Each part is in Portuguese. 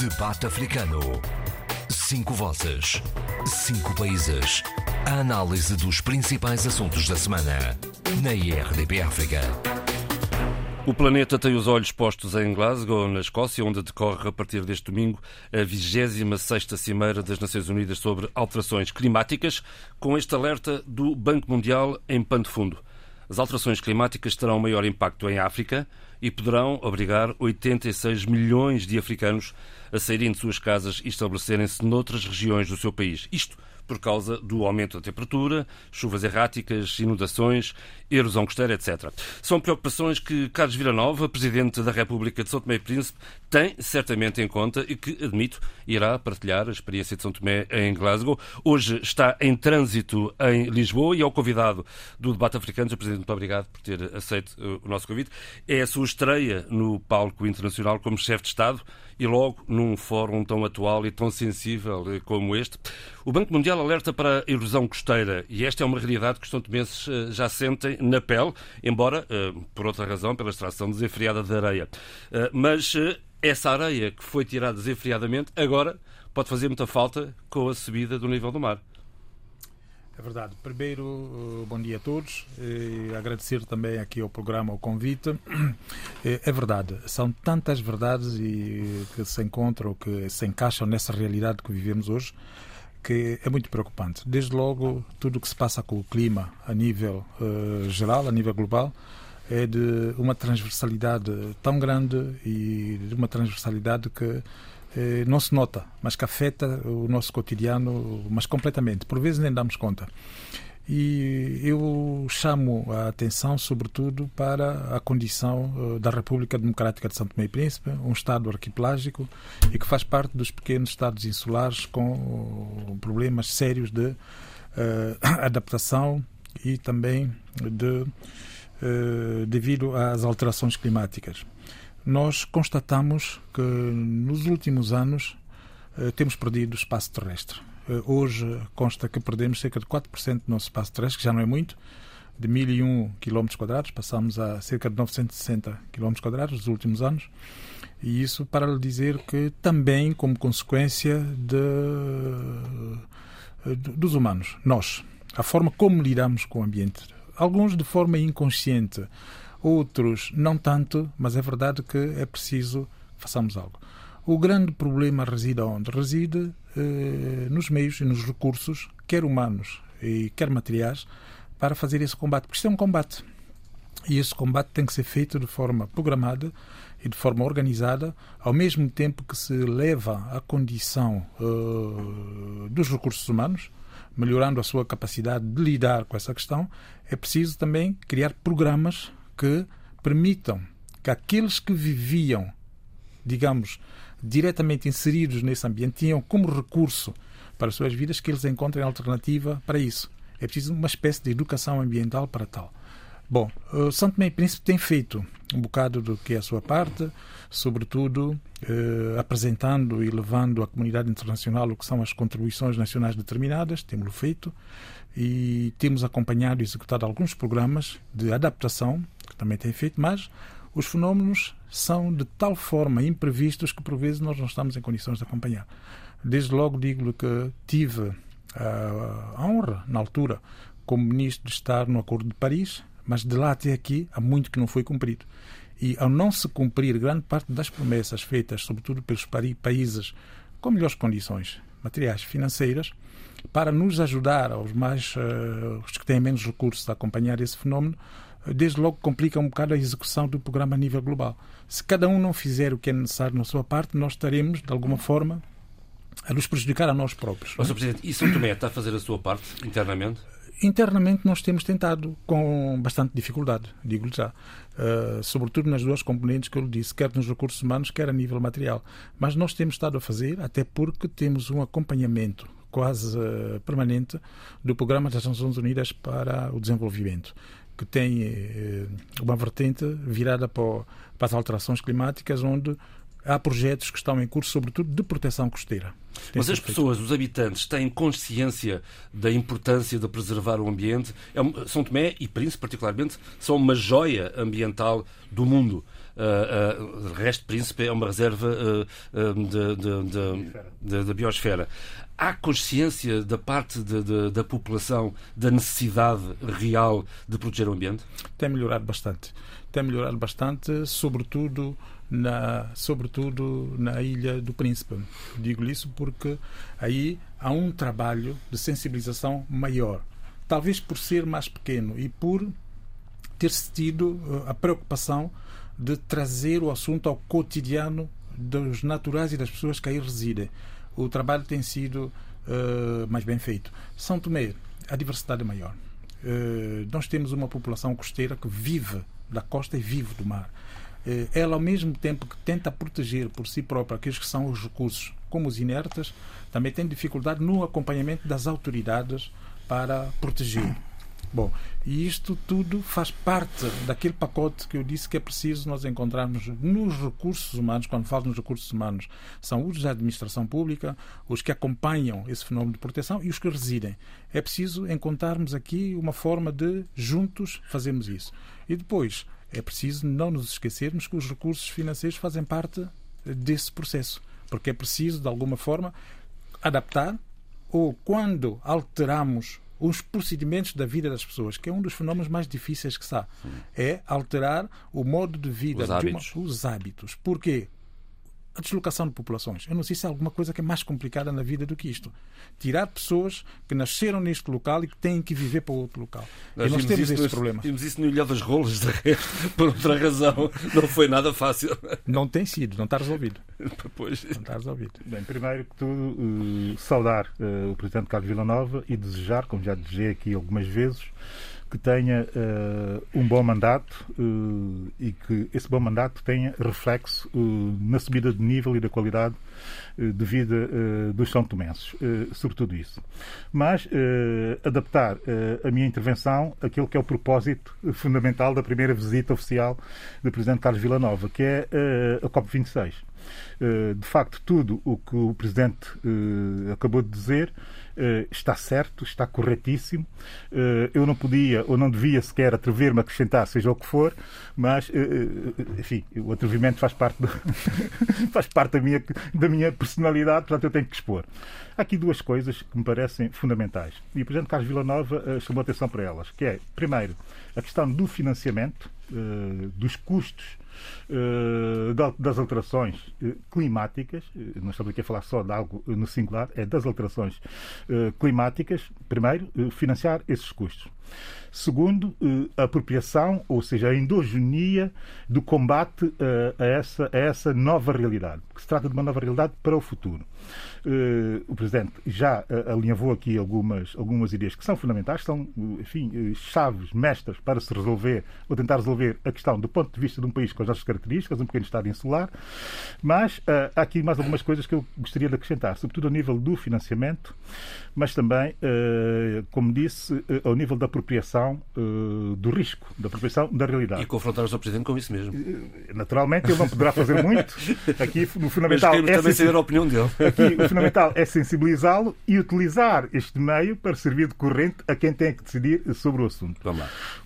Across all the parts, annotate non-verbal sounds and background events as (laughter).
Debate Africano. Cinco vozes. Cinco países. A análise dos principais assuntos da semana. Na IRDP África. O planeta tem os olhos postos em Glasgow, na Escócia, onde decorre a partir deste domingo a 26ª Cimeira das Nações Unidas sobre alterações climáticas, com este alerta do Banco Mundial em pano de fundo. As alterações climáticas terão maior impacto em África e poderão obrigar 86 milhões de africanos a saírem de suas casas e estabelecerem-se noutras regiões do seu país. Isto por causa do aumento da temperatura, chuvas erráticas, inundações, erosão costeira, etc. São preocupações que Carlos Villanova, Presidente da República de São Tomé e Príncipe, tem certamente em conta e que, admito, irá partilhar a experiência de São Tomé em Glasgow. Hoje está em trânsito em Lisboa e é o convidado do debate africano. Sr. Presidente, muito obrigado por ter aceito uh, o nosso convite. É a sua estreia no palco internacional como chefe de Estado e logo num fórum tão atual e tão sensível uh, como este. O Banco Mundial alerta para a erosão costeira e esta é uma realidade que os tomenses uh, já sentem na pele, embora, por outra razão, pela extração desenfreada de areia. Mas essa areia que foi tirada desenfreadamente agora pode fazer muita falta com a subida do nível do mar. É verdade. Primeiro, bom dia a todos. E agradecer também aqui ao programa o convite. (clears throat) É verdade, são tantas verdades e que se encontram, que se encaixam nessa realidade que vivemos hoje, que é muito preocupante. Desde logo, tudo o que se passa com o clima a nível uh, geral, a nível global, é de uma transversalidade tão grande e de uma transversalidade que eh, não se nota, mas que afeta o nosso cotidiano, mas completamente. Por vezes nem damos conta. E eu chamo a atenção, sobretudo, para a condição uh, da República Democrática de São Tomé e Príncipe, um Estado arquipelágico e que faz parte dos pequenos Estados insulares com uh, problemas sérios de uh, (coughs) adaptação e também de eh, devido às alterações climáticas. Nós constatamos que nos últimos anos eh, temos perdido espaço terrestre. Eh, hoje consta que perdemos cerca de 4% do nosso espaço terrestre, que já não é muito, de 1001 km passamos a cerca de 960 km nos últimos anos. E isso para lhe dizer que também como consequência de, de, dos humanos, nós, a forma como lidamos com o ambiente alguns de forma inconsciente, outros não tanto, mas é verdade que é preciso que façamos algo. O grande problema reside onde? Reside eh, nos meios e nos recursos, quer humanos e quer materiais, para fazer esse combate. Porque isto é um combate. E esse combate tem que ser feito de forma programada e de forma organizada, ao mesmo tempo que se leva a condição uh, dos recursos humanos, melhorando a sua capacidade de lidar com essa questão, é preciso também criar programas que permitam que aqueles que viviam, digamos, diretamente inseridos nesse ambiente, tinham como recurso para as suas vidas que eles encontrem alternativa para isso. É preciso uma espécie de educação ambiental para tal. Bom, o São Tomé e Príncipe tem feito um bocado do que é a sua parte, sobretudo eh, apresentando e levando à comunidade internacional o que são as contribuições nacionais determinadas, temos feito, e temos acompanhado e executado alguns programas de adaptação, também tem feito, mas os fenómenos são de tal forma imprevistos que por vezes nós não estamos em condições de acompanhar. Desde logo digo-lhe que tive a, a honra, na altura, como ministro, de estar no Acordo de Paris, mas de lá até aqui há muito que não foi cumprido. E ao não se cumprir grande parte das promessas feitas, sobretudo pelos países com melhores condições materiais financeiras, para nos ajudar aos mais uh, os que têm menos recursos a acompanhar esse fenómeno, desde logo complica um bocado a execução do programa a nível global. Se cada um não fizer o que é necessário na sua parte, nós estaremos, de alguma forma, a nos prejudicar a nós próprios. Mas, Sr. Presidente, e São Tomé está a fazer a sua parte internamente? Internamente nós temos tentado com bastante dificuldade, digo-lhe já, uh, sobretudo nas duas componentes que eu lhe disse, quer nos recursos humanos, quer a nível material. Mas nós temos estado a fazer, até porque temos um acompanhamento quase uh, permanente do Programa das Nações Unidas para o Desenvolvimento, que tem uh, uma vertente virada para, para as alterações climáticas, onde há projetos que estão em curso, sobretudo de proteção costeira. Tem Mas as pessoas, os habitantes, têm consciência da importância de preservar o ambiente? É São Tomé e Príncipe, particularmente, são uma joia ambiental do mundo. Uh, resto príncipe é uma reserva da biosfera. Há consciência da parte de, de, da população da necessidade real de proteger o ambiente? Tem melhorado bastante. Tem melhorado bastante, sobretudo na, sobretudo na Ilha do Príncipe. Digo isso porque aí há um trabalho de sensibilização maior. Talvez por ser mais pequeno e por ter-se tido a preocupação de trazer o assunto ao cotidiano dos naturais e das pessoas que aí residem. O trabalho tem sido uh, mais bem feito. São Tomé, a diversidade é maior. Uh, nós temos uma população costeira que vive da costa e vive do mar. Eh, ela, ao mesmo tempo que tenta proteger por si própria aqueles que são os recursos, como os inertes, também tem dificuldade no acompanhamento das autoridades para proteger. Bom, e isto tudo faz parte daquele pacote que eu disse que é preciso nós encontrarmos nos recursos humanos, quando falo nos recursos humanos, são os da administração pública, os que acompanham esse fenómeno de proteção e os que residem. É preciso encontrarmos aqui uma forma de juntos fazermos isso. E depois, é preciso não nos esquecermos que os recursos financeiros fazem parte desse processo, porque é preciso, de alguma forma, adaptar ou quando alteramos os procedimentos da vida das pessoas, que é um dos fenómenos mais difíceis que há, é alterar o modo de vida, os hábitos. Uma, os hábitos. Porquê? A deslocação de populações. Eu não sei se há alguma coisa que é mais complicada na vida do que isto. Tirar pessoas que nasceram neste local e que têm que viver para outro local. Nós, e nós temos esse problema. Vimos isso no Ilha das Rolas, de resto, (laughs) por outra razão. Não foi nada fácil. Não tem sido, não está resolvido. (laughs) Pois. Não está resolvido. Bem, primeiro que tudo, uh, saudar uh, o Presidente Carlos Villanova e desejar, como já desejei aqui algumas vezes, que tenha uh, um bom mandato uh, e que esse bom mandato tenha reflexo uh, na subida de nível e da qualidade de vida dos São Tomenses, sobretudo isso. Mas adaptar a minha intervenção àquilo que é o propósito fundamental da primeira visita oficial do Presidente Carlos Villanova, que é a COP26. De facto, tudo o que o Presidente acabou de dizer está certo, está corretíssimo. Eh, eu não podia ou não devia sequer atrever-me a acrescentar, seja o que for, mas, eh, enfim, o atrevimento faz parte, do... (laughs) faz parte da, minha, da minha personalidade, portanto eu tenho que expor. Há aqui duas coisas que me parecem fundamentais. E o Presidente Carlos Villanova chamou atenção para elas, que é, primeiro, a questão do financiamento, dos custos eh, das alterações eh, climáticas, eh, não estamos aqui a falar só de algo no singular, é das alterações climáticas, primeiro, financiar esses custos. Segundo, a apropriação, ou seja, a endogonia do combate a essa, a essa nova realidade, que se trata de uma nova realidade para o futuro. O Presidente já alinhavou aqui algumas, algumas ideias que são fundamentais, são, enfim, chaves, mestras para se resolver, ou tentar resolver a questão do ponto de vista de um país com as nossas características, um pequeno Estado insular, mas uh, há aqui mais algumas coisas que eu gostaria de acrescentar, sobretudo ao nível do financiamento, mas também, uh, como disse, uh, ao nível da apropriação do risco, da apropriação da realidade. E confrontar o Sr. Presidente com isso mesmo. Naturalmente, ele não poderá fazer muito. (laughs) Aqui o fundamental mas é também saber a opinião dele. Aqui o fundamental é sensibilizá-lo e utilizar este meio para servir de corrente a quem tem que decidir sobre o assunto.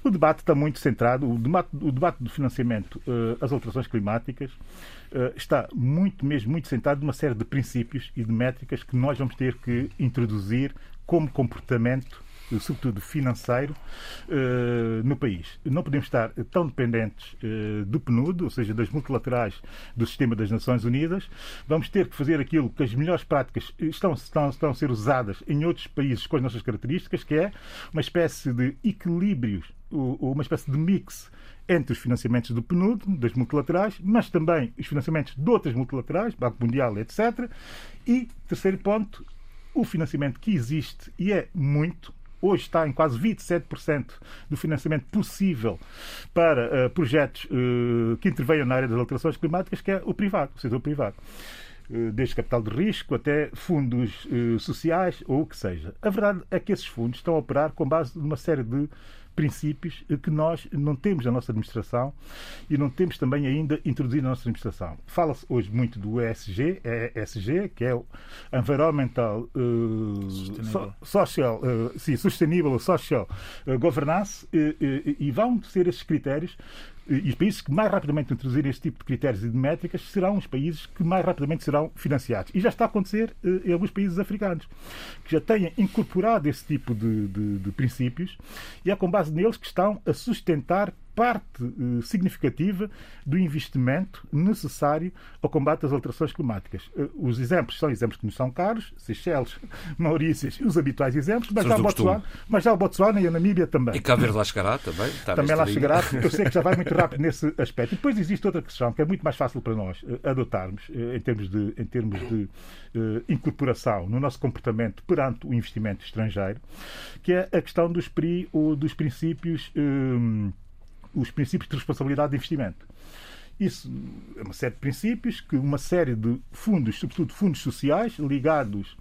O debate está muito centrado, o debate, o debate do financiamento às alterações climáticas uh, está muito, mesmo muito sentado numa série de princípios e de métricas que nós vamos ter que introduzir como comportamento eh, sobretudo financeiro, uh, no país. Não podemos estar tão dependentes do PNUD, ou seja, das multilaterais do sistema das Nações Unidas. Vamos ter que fazer aquilo que as melhores práticas estão, estão, estão a ser usadas em outros países com as nossas características, que é uma espécie de equilíbrios, uma espécie de mix entre os financiamentos do PNUD, das multilaterais, mas também os financiamentos de outras multilaterais, Banco Mundial, etc. E, terceiro ponto, o financiamento que existe, e é muito, hoje está em quase 27% do financiamento possível para uh, projetos uh, que intervenham na área das alterações climáticas, que é o privado, o setor privado eh, desde capital de risco até fundos sociais ou o que seja. A verdade é que esses fundos estão a operar com base numa série de princípios que nós não temos na nossa administração e não temos também ainda introduzido na nossa administração. Fala-se hoje muito do ESG, ESG, que é o Environmental uh, so, Social, uh, sim, Sustainable Social uh, Governance, e vão ser esses critérios e os países que mais rapidamente introduzirem este tipo de critérios e de métricas serão os países que mais rapidamente serão financiados. E já está a acontecer eh, em alguns países africanos, que já têm incorporado esse tipo de, de, de princípios e é com base neles que estão a sustentar parte eh, significativa do investimento necessário ao combate às alterações climáticas. Eh, os exemplos são exemplos que nos são caros, Seychelles, (laughs) Maurícias, os habituais exemplos, mas já, Botsuana, mas já o Botsuana e a Namíbia também. E Cabo Verde lá chegará também? Também lá chegará, eu sei que já vai muito rápido (laughs) nesse aspecto. E depois existe outra questão que é muito mais fácil para nós uh, adotarmos em termos de, em termos de incorporação no nosso comportamento perante o investimento estrangeiro, que é a questão dos, pri, dos princípios os princípios de responsabilidade de investimento. Isso é uma série de princípios que uma série de fundos, sobretudo fundos sociais, ligados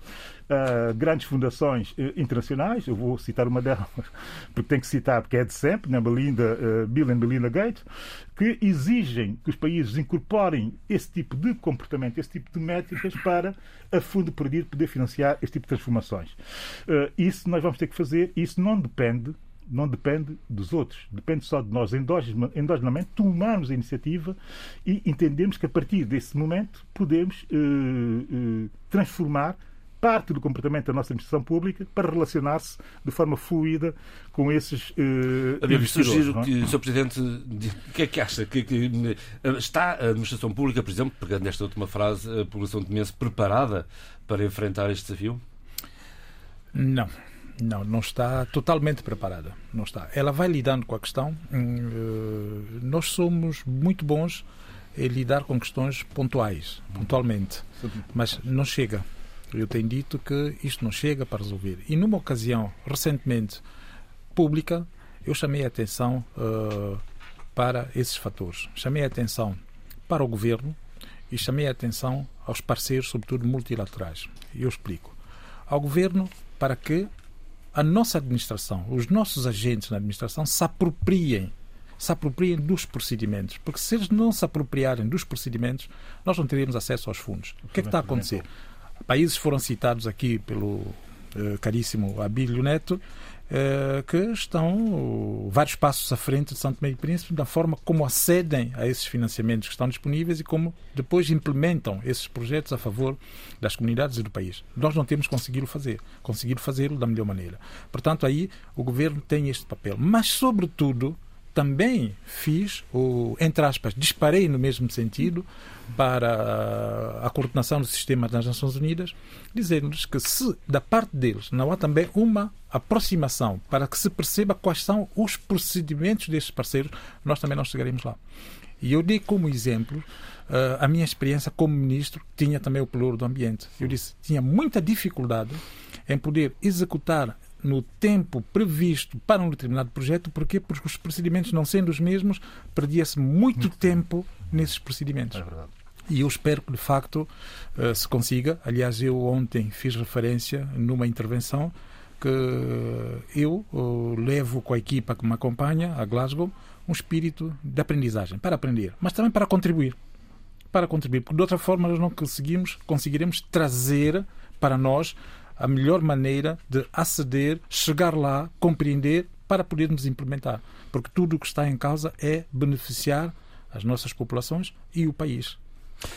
a grandes fundações eh, internacionais, eu vou citar uma delas, (laughs) porque tenho que citar, porque é de sempre, né? Belinda, uh, Bill e Belinda Gates, que exigem que os países incorporem esse tipo de comportamento, esse tipo de métricas para, a fundo perdido, poder financiar este tipo de transformações. Uh, isso nós vamos ter que fazer, isso não depende não depende dos outros, depende só de nós endogenamente tomarmos a iniciativa e entendemos que a partir desse momento podemos uh, uh, transformar parte do comportamento da nossa administração pública para relacionar-se de forma fluida com esses sugiro é? que Sr. Presidente, o que é que acha? Que, que, está a administração pública, por exemplo, pegando esta última frase, a população de Mense preparada para enfrentar este desafio? Não. Não, não está totalmente preparada. Não está. Ela vai lidando com a questão. Hum, eh, nós somos muito bons em lidar com questões pontuais, pontualmente, mas não chega. Eu tenho dito que isto não chega para resolver. E numa ocasião recentemente pública, eu chamei a atenção uh, para esses fatores. Chamei a atenção para o governo e chamei a atenção aos parceiros, sobretudo multilaterais. Eu explico. Ao governo para que a nossa administração, os nossos agentes na administração se apropriem se apropriem dos procedimentos. Porque se eles não se apropriarem dos procedimentos, nós não teremos acesso aos fundos. O que é que está a acontecer? Países foram citados aqui pelo eh, caríssimo Abílio Neto que estão vários passos à frente de Santo Meio Príncipe da forma como acedem a esses financiamentos que estão disponíveis e como depois implementam esses projetos a favor das comunidades e do país. Nós não temos conseguido fazer, conseguido fazê-lo da melhor maneira. Portanto, aí o governo tem este papel. Mas, sobretudo, também fiz, ou, entre aspas, disparei no mesmo sentido para a coordenação do sistema das Nações Unidas, dizendo-lhes que se da parte deles não há também uma aproximação para que se perceba quais são os procedimentos destes parceiros, nós também não chegaremos lá. E eu dei como exemplo Uh, a minha experiência como ministro tinha também o pelouro do ambiente. Eu disse tinha muita dificuldade em poder executar no tempo previsto para um determinado projeto, porquê? Porque os procedimentos não sendo os mesmos, perdia-se muito tempo nesses procedimentos. É verdade. E eu espero que, de facto, eh, se consiga. Aliás, eu ontem fiz referência numa intervenção que eu eh, levo com a equipa que me acompanha a Glasgow um espírito de aprendizagem, para aprender, mas também para contribuir. Para contribuir, porque de outra forma nós não conseguimos, conseguiremos trazer para nós a melhor maneira de aceder, chegar lá, compreender para podermos implementar. Porque tudo o que está em causa é beneficiar as nossas populações e o país.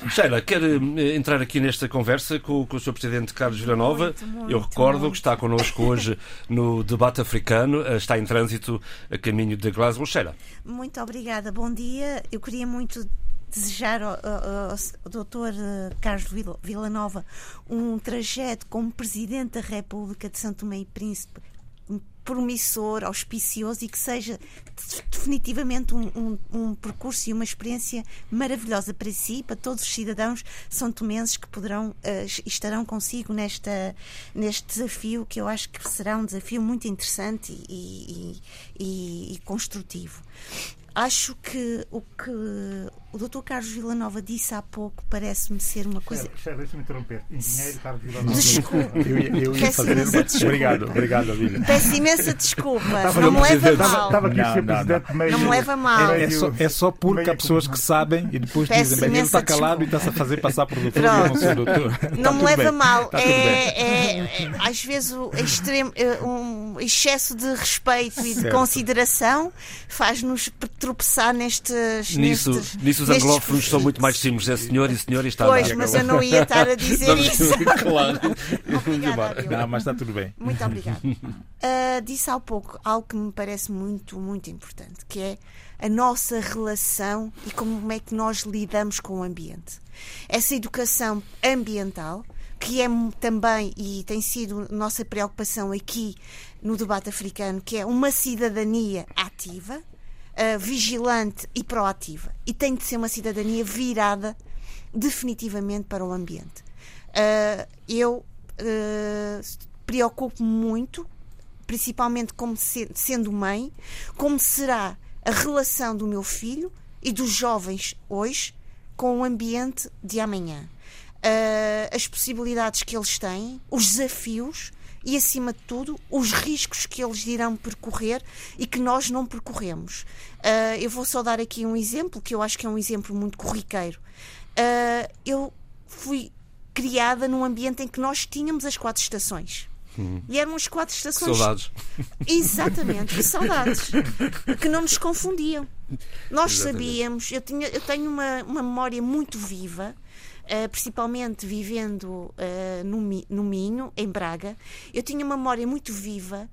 Sheila, quer eh, entrar aqui nesta conversa com, com o Sr. Presidente Carlos Villanova? Muito, muito, Eu recordo muito. que está connosco hoje no debate africano, eh, está em trânsito a caminho de Glasgow. Sheila. Muito obrigada, bom dia. Eu queria muito desejar ao, ao, ao Dr. Eh, Carlos Villanova um trajeto como Presidente da República de Santo Tomé e Príncipe promissor, auspicioso e que seja definitivamente um, um, um, percurso e uma experiência maravilhosa para si, para todos os cidadãos são tomenses que poderão uh, estarão consigo nesta, neste desafio que eu acho que será um desafio muito interessante e, e, e, e construtivo. Acho que o que o Dr. Carlos Villanova disse há pouco, parece-me ser uma coisa. Chefe, deixa-me interromper. Engenheiro Carlos Villanova. Desculpa. Eu, ia- eu ia Peço fazer. imensa desculpa. Obrigado, obrigado, Olívia. Peço imensa desculpa. Estava não me leva presidente. mal. Estava aqui Não, a ser não, presidente meio. Não me leva mal. É só, é só porque há pessoas que sabem e depois Peço dizem, bem, ele está calado e está-se a fazer passar por doutor e Pronto. eu não sou doutor. Não me tudo leva bem. mal. Bem. É, é- é- às vezes o extremo, é, um excesso de respeito e de Certo. consideração faz-nos tropeçar nestes. Nisso, nestes, nisso os anglófonos são muito mais (laughs) simples. É senhor e senhor e está Pois, mas eu não ia estar a dizer isso. (laughs) claro. Obrigada. Não, mas está tudo bem. Muito (laughs) obrigada. Ah, disse há pouco algo que me parece muito, muito importante, que é a nossa relação e como é que nós lidamos com o ambiente. Essa educação ambiental, que é também, e tem sido nossa preocupação aqui no debate africano, que é uma cidadania ativa, ah, vigilante e proativa. E tem de ser uma cidadania virada definitivamente para o ambiente. Ah, eu ah, preocupo-me muito, principalmente como se- sendo mãe, como será a relação do meu filho e dos jovens hoje com o ambiente de amanhã. Ah, as possibilidades que eles têm, os desafios e, acima de tudo, os riscos que eles irão percorrer e que nós não percorremos. Ah, eu vou só dar aqui um exemplo, que eu acho que é um exemplo muito corriqueiro. Ah, eu fui criada num ambiente em que nós tínhamos as quatro estações. E eram as quatro estações. Saudades. Exatamente, que saudades. (laughs) Que não nos confundiam. Nós Exatamente. sabíamos, eu, tinha, eu tenho uma, uma memória muito viva, eh, principalmente vivendo eh, no, no Minho, em Braga. Eu tinha uma memória muito viva.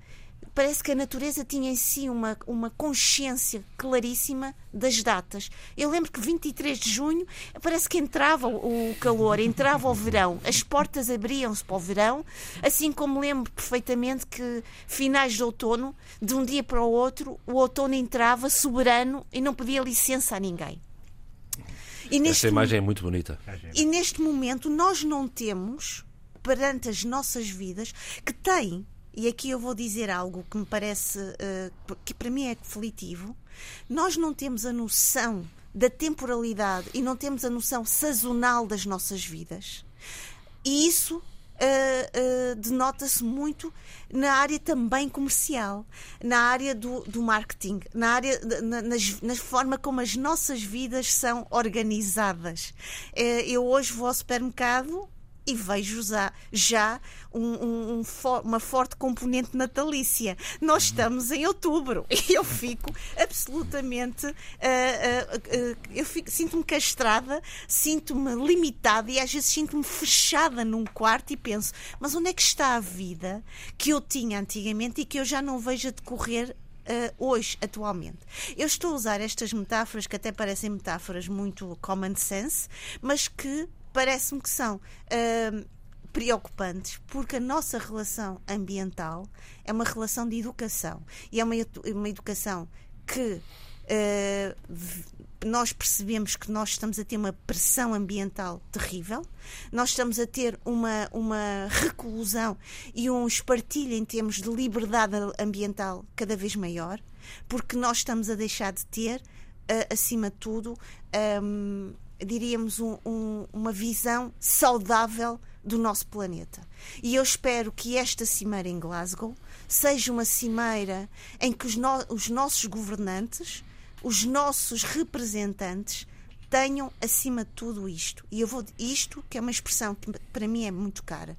Parece que a natureza tinha em si uma, uma consciência claríssima das datas. Eu lembro que 23 de junho parece que entrava o calor, entrava o verão, as portas abriam-se para o verão, assim como lembro perfeitamente que finais de outono, de um dia para o outro, o outono entrava soberano e não pedia licença a ninguém. E Esta imagem é muito bonita. e neste momento nós não temos, perante as nossas vidas, que tem, e aqui eu vou dizer algo que me parece, eh, que para mim é aflitivo, nós não temos a noção da temporalidade e não temos a noção sazonal das nossas vidas. E isso eh, eh, denota-se muito na área também comercial, na área do, do marketing, na área na, na forma como as nossas vidas são organizadas. Eh, eu hoje vou ao supermercado e vejo já, já um- um- um uma forte componente natalícia. Nós estamos em outubro (laughs) e eu fico absolutamente. ah, ah, ah, eu sinto-me castrada, sinto-me limitada e às vezes sinto-me fechada num quarto e penso: mas onde é que está a vida que eu tinha antigamente e que eu já não vejo a decorrer Uh, hoje, atualmente. Eu estou a usar estas metáforas que até parecem metáforas muito common sense, mas que parece-me que são uh, preocupantes, porque a nossa relação ambiental é uma relação de educação. E é uma, uma educação que uh, nós percebemos que nós estamos a ter uma pressão ambiental terrível, nós estamos a ter uma, uma reclusão e um espartilho em termos de liberdade ambiental cada vez maior, porque nós estamos a deixar de ter, ah, acima de tudo, hum, diríamos, um- um- uma visão saudável do nosso planeta. E eu espero que esta cimeira em Glasgow seja uma cimeira em que os, no- os nossos governantes, os nossos representantes, tenham acima de tudo isto. E eu vou isto, que é uma expressão que para mim é muito cara,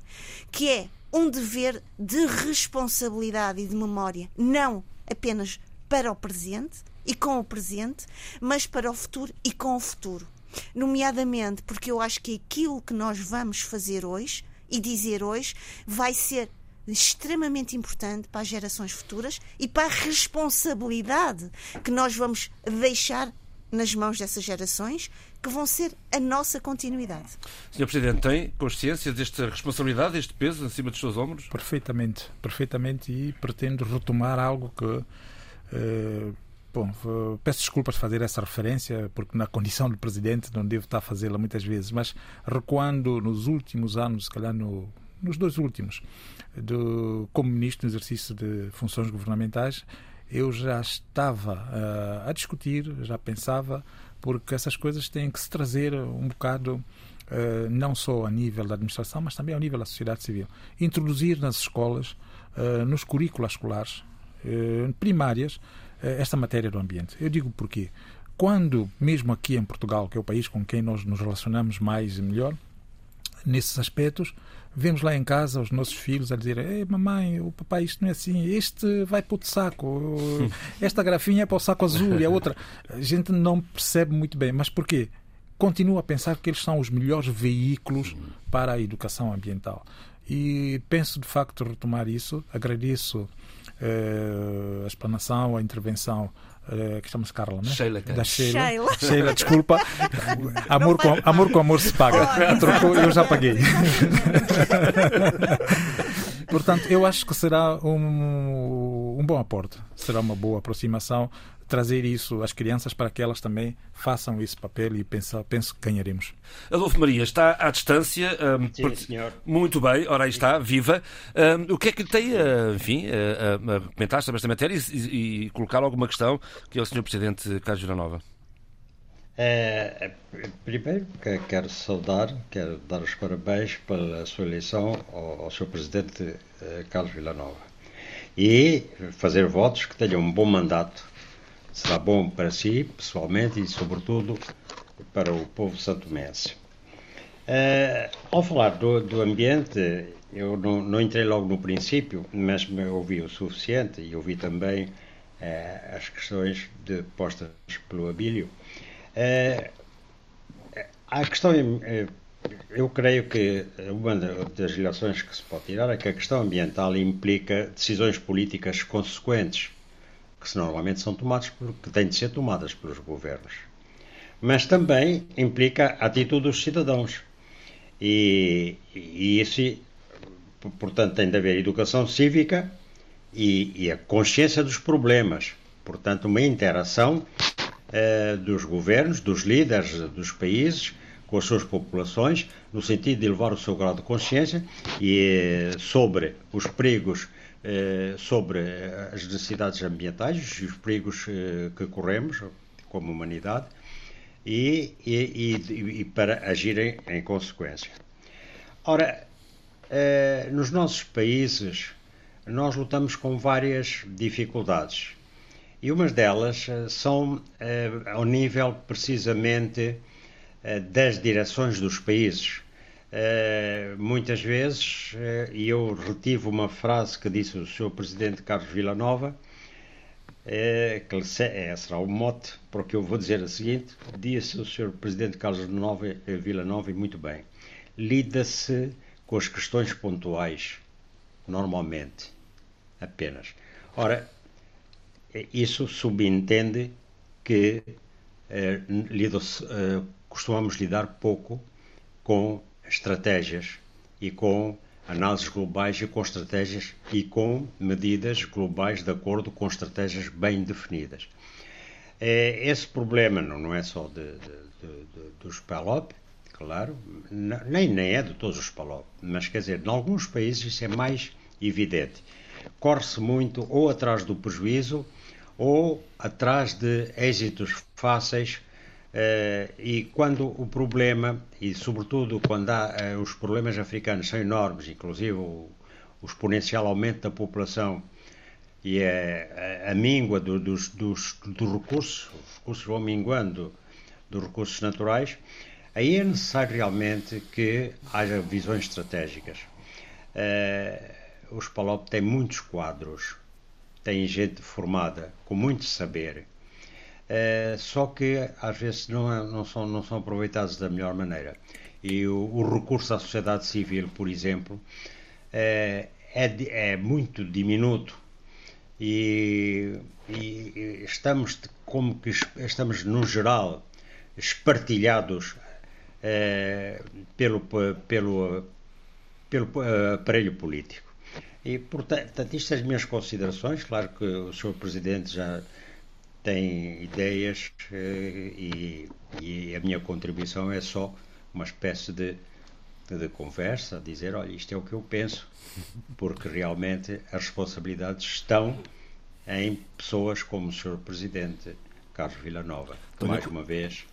que é um dever de responsabilidade e de memória, não apenas para o presente e com o presente, mas para o futuro e com o futuro. Nomeadamente porque eu acho que aquilo que nós vamos fazer hoje e dizer hoje vai ser extremamente importante para as gerações futuras e para a responsabilidade que nós vamos deixar nas mãos dessas gerações, que vão ser a nossa continuidade. Sr. Presidente, tem consciência desta responsabilidade, deste peso em cima dos seus ombros? Perfeitamente, perfeitamente e pretendo retomar algo que eh, bom, peço desculpas de fazer essa referência porque na condição de presidente não devo estar a fazê-la muitas vezes, mas recuando nos últimos anos, se calhar no, nos dois últimos, do, como ministro no exercício de funções governamentais, eu já estava eh, a discutir, já pensava porque essas coisas têm que se trazer um bocado Uh, não só a nível da administração, mas também ao nível da sociedade civil. Introduzir nas escolas, uh, nos currículos escolares uh, primárias, esta matéria do ambiente. Eu digo porquê. Quando, mesmo aqui em Portugal, que é o país com quem nós nos relacionamos mais e melhor, nesses aspectos, vemos lá em casa os nossos filhos a dizer Ei, mamãe, o papai, isto não é assim, este vai para o saco, (laughs) esta grafinha é para o saco azul e a outra. A gente não percebe muito bem. Mas porquê? Continuo a pensar que eles são os melhores veículos para a educação ambiental. E penso, de facto, retomar isso. Agradeço eh, a explanação, a intervenção Uh, que chama-se Carla, né? Sheila, da Sheila. Sheila. Sheila, desculpa. (laughs) amor, com, amor com amor se paga. (laughs) Trocou, eu já paguei. (laughs) Portanto, eu acho que será um, um bom aporte, será uma boa aproximação trazer isso às crianças para que elas também façam esse papel e penso, penso que ganharemos. Adolfo Maria está à distância. Um, Sim, por... senhor. Muito bem, ora aí está, viva. Um, o que é que tem, uh, enfim, uh, a comentar sobre esta matéria e, e, e, colocar alguma questão que é o Sr. Presidente Carlos Nova? É, primeiro, quero saudar, quero dar os parabéns pela sua eleição ao, ao Sr. Presidente Carlos Villanova e fazer votos que tenham um bom mandato será bom para si, pessoalmente, e, sobretudo, para o povo santomense. Uh, ao falar do, do ambiente, eu não, não, entrei logo no princípio, mas me ouvi o suficiente e ouvi também uh, as questões de, postas pelo Abílio. Uh, a questão, eu creio que uma das relações que se pode tirar é que a questão ambiental implica decisões políticas consequentes que normalmente são tomadas por, que têm de ser tomadas pelos governos. Mas também implica a atitude dos cidadãos. E, e isso, portanto, tem de haver educação cívica e, e a consciência dos problemas. Portanto, uma interação uh, dos governos, dos líderes dos países, com as suas populações, no sentido de elevar o seu grau de consciência e uh, sobre os perigos eh, sobre as necessidades ambientais e os perigos eh, que corremos como humanidade e, e, e, e para agirem em consequência. Ora, eh, nos nossos países nós lutamos com várias dificuldades e umas delas são ao nível precisamente das direções dos países Uh, muitas vezes, uh, e eu retive uma frase que disse o Sr. Presidente Carlos Villanova, uh, que é, será o mote para o que eu vou dizer a seguinte, disse o Sr. Presidente Carlos Nova, Villanova e muito bem, lida-se com as questões pontuais, normalmente, apenas. Ora, isso subentende que costumamos lidar pouco com estratégias e com análises globais e com estratégias e com medidas globais de acordo com estratégias bem definidas. É, esse problema não é só de, de, de, dos PALOP, claro, nem, nem é de todos os PALOP, mas quer dizer, em alguns países isso é mais evidente. Corre-se muito ou atrás do prejuízo ou atrás de êxitos fáceis Uh, e quando o problema, e sobretudo quando há, uh, os problemas africanos são enormes, inclusive o, o exponencial aumento da população e a, a, a míngua do, dos, dos, dos recursos, os recursos vão minguando dos recursos naturais, aí é necessário realmente que haja visões estratégicas. Uh, os PALOP têm muitos quadros, têm gente formada, com muito saber, Uh, só que às vezes não, é, não, são, não são aproveitados da melhor maneira. E o, o recurso à sociedade civil, por exemplo, uh, é, é muito diminuto e, e, estamos como que estamos no geral espartilhados uh, pelo, pelo, pelo aparelho político. E, portanto, isto são as minhas considerações. Claro que o Sr. Presidente já tem ideias eh, e, e, a minha contribuição é só uma espécie de, de conversa, dizer, olha, isto é o que eu penso, porque realmente as responsabilidades estão em pessoas como o Sr. Presidente Carlos Villanova, que mais uma vez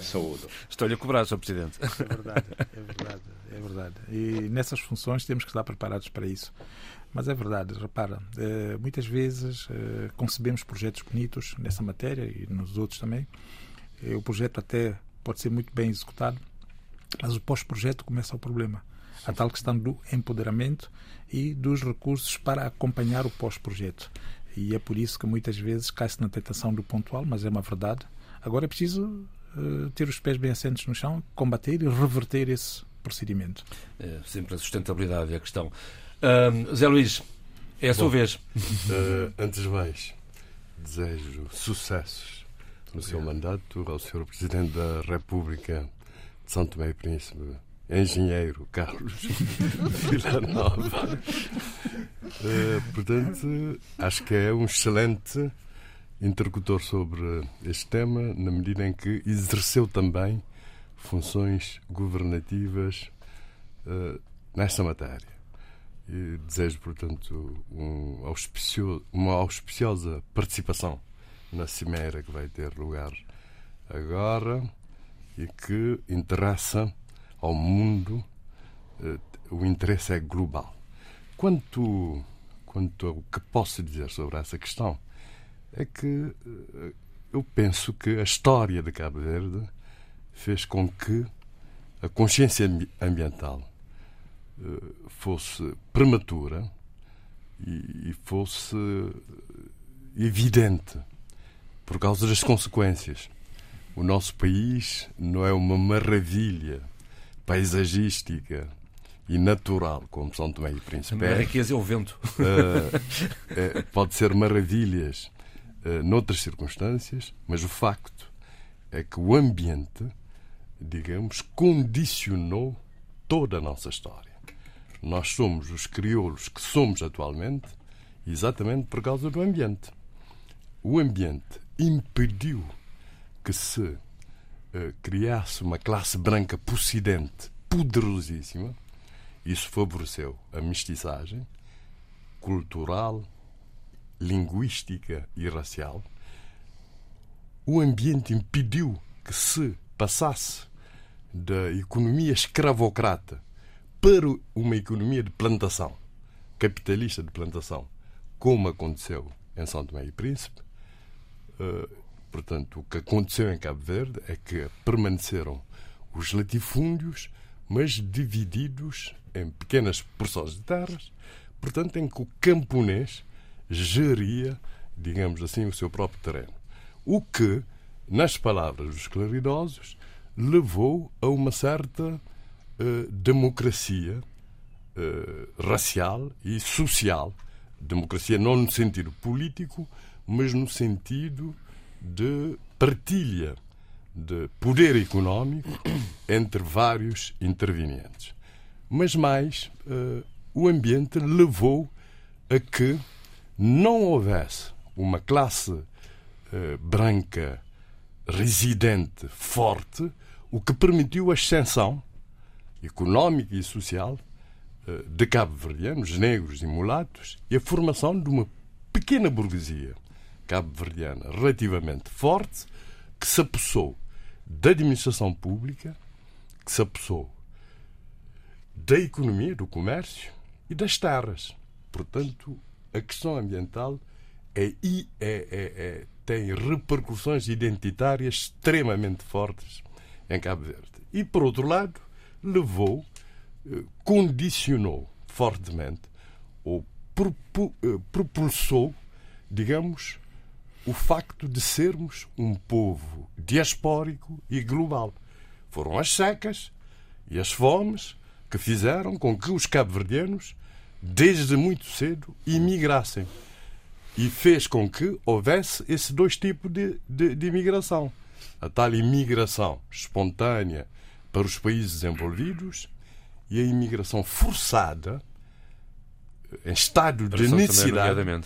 Saúde. Estou-lhe a cobrar, Sr. Presidente. É verdade, é verdade, é verdade. E nessas funções temos que estar preparados para isso. Mas é verdade, repara, eh, muitas vezes eh, concebemos projetos bonitos nessa matéria e nos outros também. O projeto até pode ser muito bem executado, mas o pós-projeto começa o problema. A tal questão do empoderamento e dos recursos para acompanhar o pós-projeto. E é por isso que muitas vezes cai-se na tentação do pontual, mas é uma verdade. Agora é preciso ter os pés bem assentos no chão, combater e reverter esse procedimento. É, sempre a sustentabilidade é a questão. Uh, Zé Luís, é a sua Bom, vez. Uh, antes de mais, desejo sucessos no seu mandato ao Sr. Presidente da República de São Tomé e Príncipe, engenheiro Carlos (laughs) Villanova. Uh, portanto, acho que é um excelente interlocutor sobre este tema, na medida em que exerceu também funções governativas uh, nesta matéria. E desejo, portanto, um auspicio, uma auspiciosa participação na cimeira que vai ter lugar agora e que interessa ao mundo, uh, o interesse é global. Quanto, quanto ao que posso dizer sobre essa questão, é que eh, eu penso que a história de Cabo Verde fez com que a consciência ambiental eh, fosse prematura e fosse evidente por causa das consequências. O nosso país não é uma maravilha paisagística e natural como São Tomé e Príncipe. A riqueza é o vento. Uh, é, pode ser maravilhas uh, noutras circunstâncias, mas o facto é que o ambiente, digamos, condicionou toda a nossa história. Nós somos os crioulos que somos atualmente exatamente por causa do ambiente. O ambiente impediu que se uh, criasse uma classe branca possidente, poderosíssima. Isso favoreceu a mestiçagem cultural, linguística e racial, o ambiente impediu que se passasse da economia escravocrata para uma economia de plantação, capitalista de plantação, como aconteceu em São Tomé e Príncipe. Uh, portanto, o que aconteceu em Cabo Verde é que permaneceram os latifúndios, mas divididos em pequenas porções de terras, portanto, em que o camponês geria, digamos assim, o seu próprio terreno. O que, nas palavras dos claridosos, levou a uma certa uh, democracia uh, racial e social. Democracia não no sentido político, mas no sentido de partilha de poder económico (coughs) entre vários intervenientes. Mas mais, uh, o ambiente levou a que não houvesse uma classe eh, branca residente forte, o que permitiu a ascensão económica e social eh, de cabo-verdianos, negros e mulatos, e a formação de uma pequena burguesia cabo-verdiana relativamente forte, que se apossou da administração pública, que se apossou da economia, do comércio e das terras. Portanto, a questão ambiental é, é, é, é, tem repercussões identitárias extremamente fortes em Cabo Verde. E, por outro lado, levou, eh, condicionou fortemente ou eh, propulsou, digamos, o facto de sermos um povo diaspórico e global. Foram as secas e as fomes que fizeram com que os cabo-verdianos desde muito cedo, imigrassem. E fez com que houvesse esses dois tipos de, de, de imigração. A tal imigração espontânea para os países desenvolvidos e a imigração forçada em estado para de São necessidade Tomé,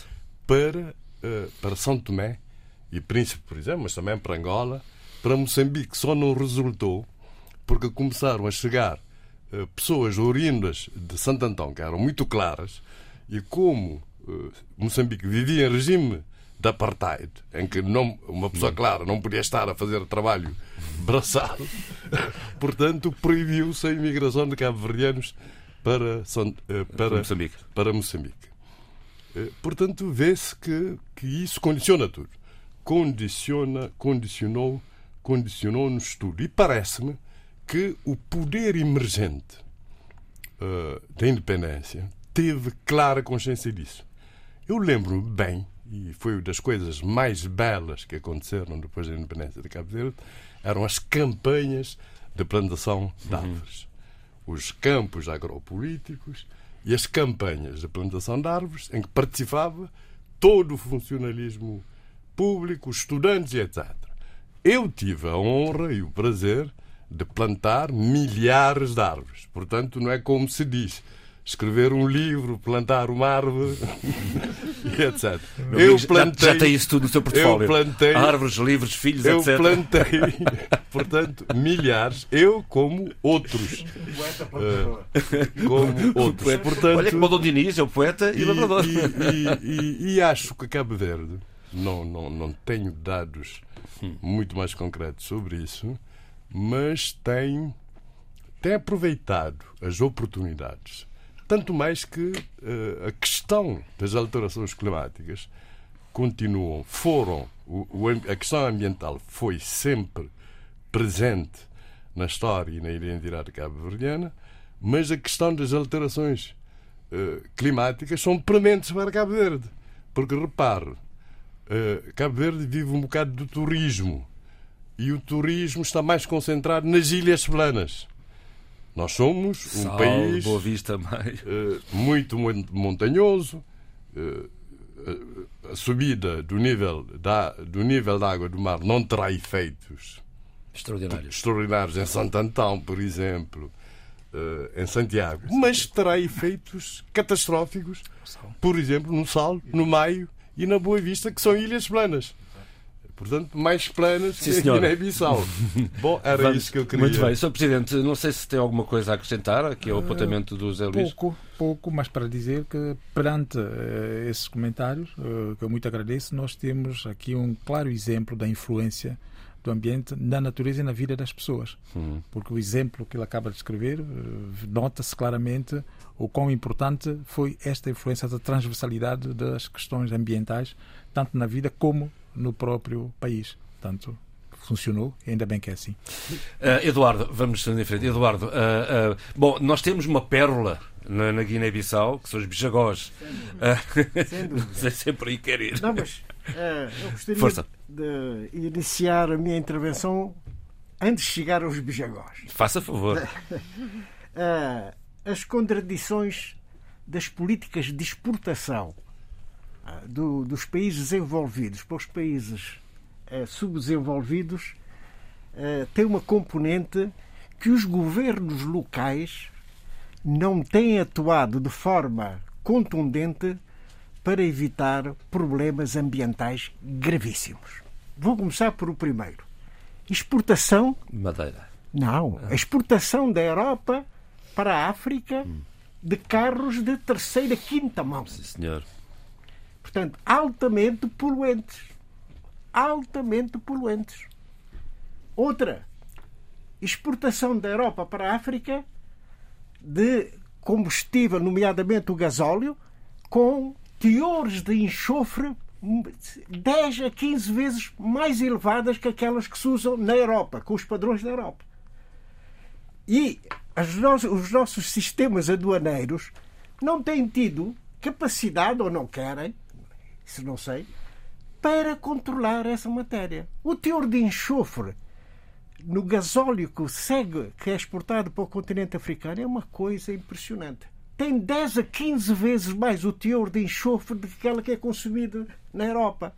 para, uh, para São Tomé e Príncipe, por exemplo, mas também para Angola, para Moçambique. Só não resultou porque começaram a chegar eh, pessoas oriundas de Santo Antão, que eram muito claras, e como uh, Moçambique vivia em regime de apartheid, em que não, uma pessoa clara não podia estar a fazer trabalho braçado, (laughs) portanto, proibiu-se a imigração de cabo-verdianos para, eh, para, Moçambique. para Moçambique. Eh, portanto, vê-se que, que isso condiciona tudo. Condiciona, condicionou, condicionou-nos tudo. E parece-me que o poder emergente uh, da independência teve clara consciência disso. Eu lembro-me bem, e foi uma das coisas mais belas que aconteceram depois da independência de Cabo Verde, eram as campanhas de plantação de árvores. Uhum. Os campos agropolíticos e as campanhas de plantação de árvores em que participava todo o funcionalismo público, estudantes e etc. Eu tive a honra e o prazer de plantar milhares de árvores. Portanto, não é como se diz escrever um livro, plantar uma árvore (laughs) etc. Eu plantei, já, já tem isso tudo no seu portfólio. Eu plantei árvores, livros, filhos, eu etc. Eu plantei, (laughs) portanto, milhares, eu como outros. Uh, como outros. Portanto, Olha que o Dom Diniz é o poeta e, e lavrador. E, e, e, acho que Cabo Verde, não, não, não tenho dados muito mais concretos sobre isso, mas tem, tem aproveitado as oportunidades tanto mais que uh, a questão das alterações climáticas continuam, foram, a questão ambiental foi sempre presente na história e na identidade cabo-verdiana, mas a questão das alterações uh, climáticas são prementes para Cabo Verde. Porque, repare, uh, Cabo Verde vive um bocado do turismo e o turismo está mais concentrado nas ilhas planas. Nós somos um Sal, país Boa Vista, mais. Uh, muito montanhoso. Uh, a subida do nível da do nível da água do mar não terá efeitos extraordinários, extraordinários em Santo Antão, por exemplo, uh, em Santiago, mas terá efeitos catastróficos, por exemplo, no Sal, no Maio e na Boa Vista, que são ilhas planas. Portanto, mais planas Sim, que a Guiné-Bissau. (laughs) Bom, era Vamos, isso que eu queria. Muito bem. Sr. Presidente, não sei se tem alguma coisa a acrescentar aqui ao apontamento do José Luís. Pouco, pouco, mas para dizer que perante uh, esses comentários, uh, que eu muito agradeço, nós temos aqui um claro exemplo da influência do ambiente na natureza e na vida das pessoas. Uhum. Porque o exemplo que ele acaba de escrever uh, nota-se claramente o quão importante foi esta influência da transversalidade das questões ambientais, tanto na vida como no próprio país. Portanto, funcionou, ainda bem que é assim. Uh, Eduardo, vamos em frente. Eduardo, uh, uh, bom, nós temos uma pérola na, na Guiné-Bissau, que são os bijagós. Sem dúvida. (laughs) Não sei se é por aí quer ir. Não, mas eu gostaria Força. de iniciar a minha intervenção antes de chegar aos bijagós. Faça favor. (laughs) as contradições das políticas de exportação do, dos países desenvolvidos para os países eh, subdesenvolvidos eh, tem uma componente que os governos locais não têm atuado de forma contundente para evitar problemas ambientais gravíssimos. Vou começar por o primeiro. Exportação. Madeira. Não. A exportação da Europa para a África hum. de carros de terceira, quinta mão. Sim, senhor. Portanto, altamente poluentes. Altamente poluentes. Outra, exportação da Europa para a África de combustível, nomeadamente o gasóleo, com teores de enxofre 10 a 15 vezes mais elevadas que aquelas que se usam na Europa, com os padrões da Europa. E os nossos sistemas aduaneiros não têm tido capacidade, ou não querem, isso não sei, para controlar essa matéria. O teor de enxofre no gasóleo que segue, que é exportado para o continente africano, é uma coisa impressionante. Tem 10 a 15 vezes mais o teor de enxofre do que aquela que é consumida na Europa.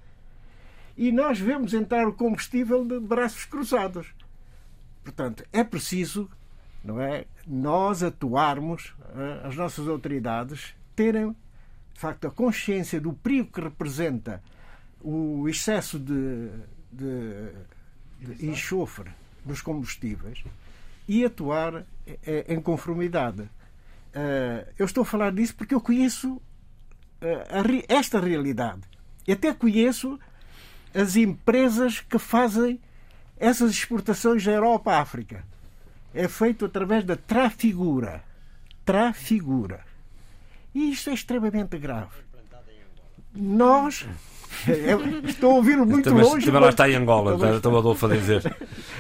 E nós vemos entrar o combustível de braços cruzados. Portanto, é preciso não é, nós atuarmos, eh, as nossas autoridades, terem de facto, a consciência do perigo que representa o excesso de, de, de enxofre nos combustíveis e atuar em conformidade. Eh, eu estou a falar disso porque eu conheço eh, esta realidade. E até conheço as empresas que fazem essas exportações da Europa à África. É feito através da trafigura. Trafigura. E isto é extremamente grave. Nós Estou a ouvi-lo muito também, longe. Também lá está em Angola, está, está o Adolfo a dizer.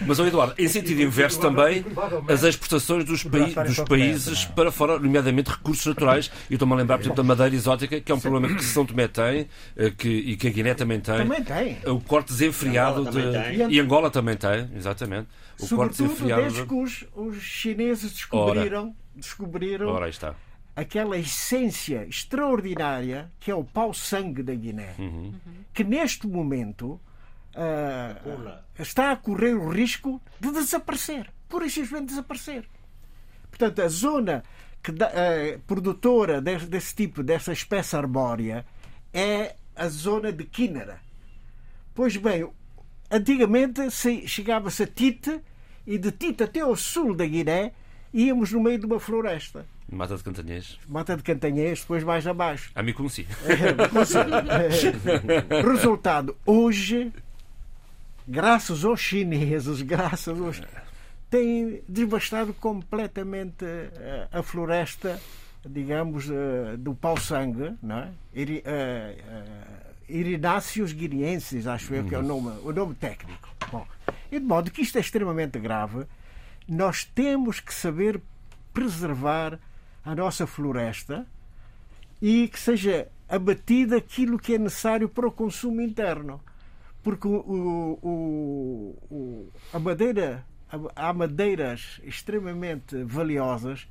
Mas, oh, Eduardo, em sentido inverso também, as exportações dos, paí dos países para fora, nomeadamente recursos naturais. Eu estou-me a lembrar, por exemplo, da madeira exótica, que é um problema que São Tomé tem eh, que, e que a Guiné também tem. Também tem. O corte desenfreado de... E Angola também tem, exatamente. O Sobretudo corte desenfreado desde que os, os chineses descobriram, ora, descobriram ora, está aquela essência extraordinária que é o pau-sangue da Guiné, uhum. que neste momento uh, está a correr o risco de desaparecer, por e simplesmente desaparecer. Portanto, a zona que dá, uh, produtora desse, desse, tipo, dessa espécie arbórea, é a zona de Quínara. Pois bem, antigamente chegava-se a Tite e de Tite até ao sul da Guiné íamos no meio de uma floresta. Mata de Cantanhês. Mata de Cantanhês, depois mais abaixo. A mim conheci. É, Resultado, hoje, graças aos chineses, graças aos. têm devastado completamente eh, a floresta, digamos, eh, do pau-sangue, não é? Irináceos guineenses, acho eu que é o nome, o nome técnico. Bom, e de modo que isto é extremamente grave, nós temos que saber preservar a nossa floresta e que seja abatida aquilo que é necessário para o consumo interno. Porque o, o, o, a madeira, há madeiras extremamente valiosas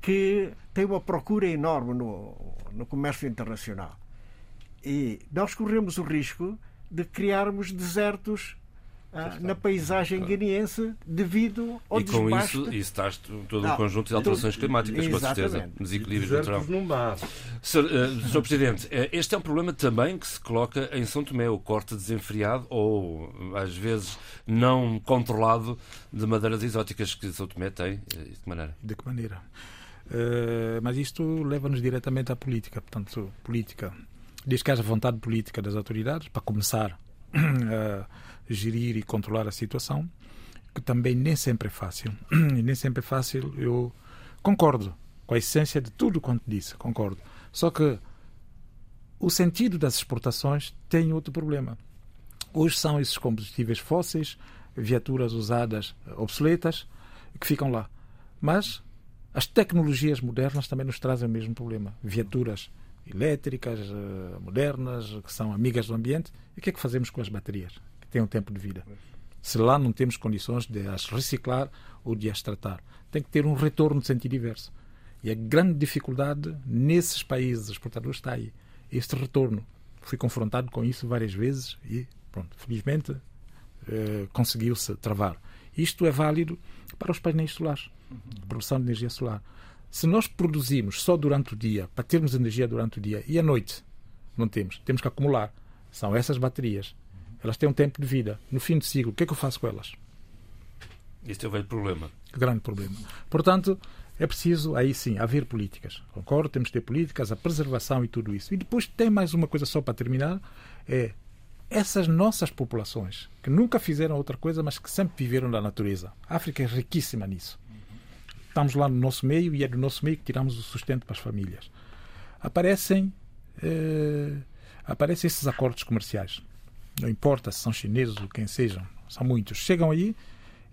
que têm uma procura enorme no, no comércio internacional. E nós corremos o risco de criarmos desertos ah, na paisagem guineense devido ao E com desbaste... isso, isso traz todo um conjunto de alterações climáticas, com certeza. Desequilíbrio natural. Não dá. Sr. Uh, Presidente, uh, este é um problema também que se coloca em São Tomé, o corte desenfreado ou, às vezes, não controlado de madeiras exóticas que São Tomé tem. Uh, de que maneira? De que maneira? Uh, mas isto leva-nos diretamente à política. Portanto, política. Diz que haja vontade política das autoridades para começar a (clears throat) gerir e controlar a situação, que também nem sempre é fácil. (clears throat) E nem sempre é fácil. Eu concordo com a essência de tudo quanto disse, concordo. Só que o sentido das exportações tem outro problema. Hoje são esses combustíveis fósseis, viaturas usadas obsoletas, que ficam lá. Mas as tecnologias modernas também nos trazem o mesmo problema. Viaturas elétricas, eh, modernas, que são amigas do ambiente. E o que é que fazemos com as baterias? Têm um tempo de vida. Se lá não temos condições de as reciclar ou de as tratar, tem que ter um retorno de sentido diverso. E a grande dificuldade nesses países exportadores está aí. Este retorno. Fui confrontado com isso várias vezes e, pronto, felizmente eh, conseguiu-se travar. Isto é válido para os painéis solares, produção de energia solar. Se nós produzimos só durante o dia, para termos energia durante o dia e à noite, não temos, temos que acumular. São essas baterias. Elas têm um tempo de vida. No fim do ciclo, o que é que eu faço com elas? Este é o velho problema. Grande problema. Portanto, é preciso, aí sim, haver políticas. Concordo, temos de ter políticas, a preservação e tudo isso. E depois tem mais uma coisa só para terminar, é essas nossas populações, que nunca fizeram outra coisa, mas que sempre viveram da natureza. A África é riquíssima nisso. Estamos lá no nosso meio e é do nosso meio que tiramos o sustento para as famílias. Aparecem, eh, aparecem esses acordos comerciais não importa se são chineses ou quem sejam, são muitos, chegam aí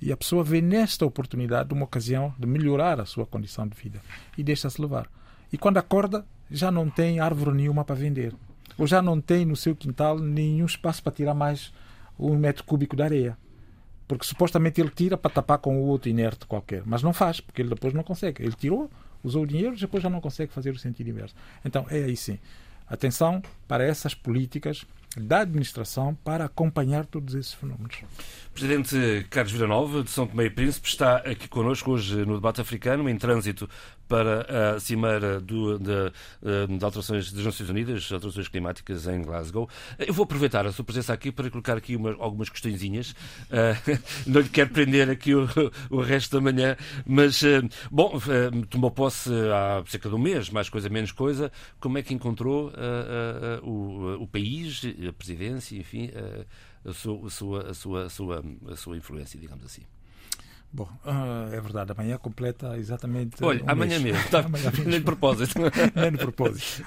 e a pessoa vê nesta oportunidade uma ocasião de melhorar a sua condição de vida e deixa-se levar. E quando acorda, já não tem árvore nenhuma para vender, ou já não tem no seu quintal nenhum espaço para tirar mais um metro cúbico de areia. Porque supostamente ele tira para tapar com o outro inerte qualquer, mas não faz, porque ele depois não consegue. Ele tirou, usou o dinheiro, depois já não consegue fazer o sentido inverso. Então é aí sim. Atenção para essas políticas da administração para acompanhar todos esses fenómenos. Presidente Carlos Villanova, de São Tomé e Príncipe, está aqui connosco hoje no debate africano, em trânsito para a Cimeira do, de, de, Alterações das Nações Unidas, Alterações Climáticas em Glasgow. Eu vou aproveitar a sua presença aqui para colocar aqui uma, algumas questõezinhas. Uh, (laughs) não lhe quero prender aqui o, o resto da manhã, mas, uh, bom, uh, tomou posse há cerca de um mês, mais coisa, menos coisa. Como é que encontrou o, o país? A presidência, enfim, a, a, sua, a, sua, a, sua, a, sua, a sua influência, digamos assim. Bom, uh, é verdade, amanhã completa exatamente. Olha, um amanhã mês. mesmo, (laughs) tá, amanhã nem de propósito. (laughs) nem de propósito.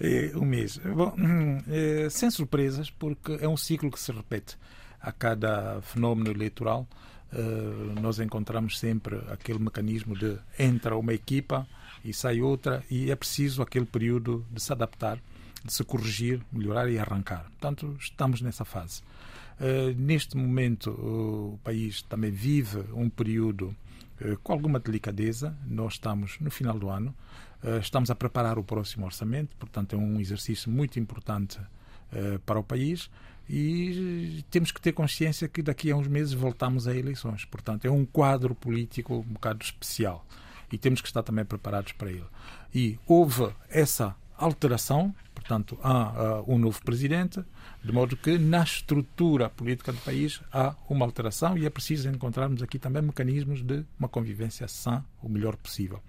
É, um mês. Bom, hum, é, sem surpresas, porque é um ciclo que se repete. A cada fenómeno eleitoral, uh, nós encontramos sempre aquele mecanismo de entra uma equipa e sai outra, e é preciso aquele período de se adaptar, de se corrigir, melhorar e arrancar. Portanto, estamos nessa fase. Uh, neste momento, o país também vive um período uh, com alguma delicadeza. Nós estamos no final do ano, uh, estamos a preparar o próximo orçamento, portanto, é um exercício muito importante para o país e temos que ter consciência que daqui a uns meses voltamos a eleições. Portanto, é um quadro político um bocado especial e temos que estar também preparados para ele. E houve essa alteração, portanto, há uh, um novo presidente, de modo que na estrutura política do país há uma alteração e é preciso encontrarmos aqui também mecanismos de uma convivência sã o melhor possível.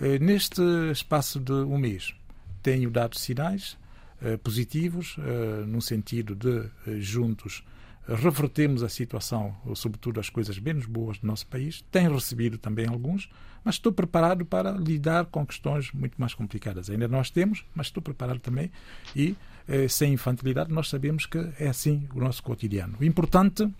Uh, neste espaço de um mês, tenho dado sinais uh, positivos, no sentido de, juntos, revertermos a situação, sobretudo as coisas menos boas do nosso país. Tenho recebido também alguns, mas estou preparado para lidar com questões muito mais complicadas. Ainda nós temos, mas estou preparado também e, eh, sem infantilidade, nós sabemos que é assim o nosso cotidiano. O importante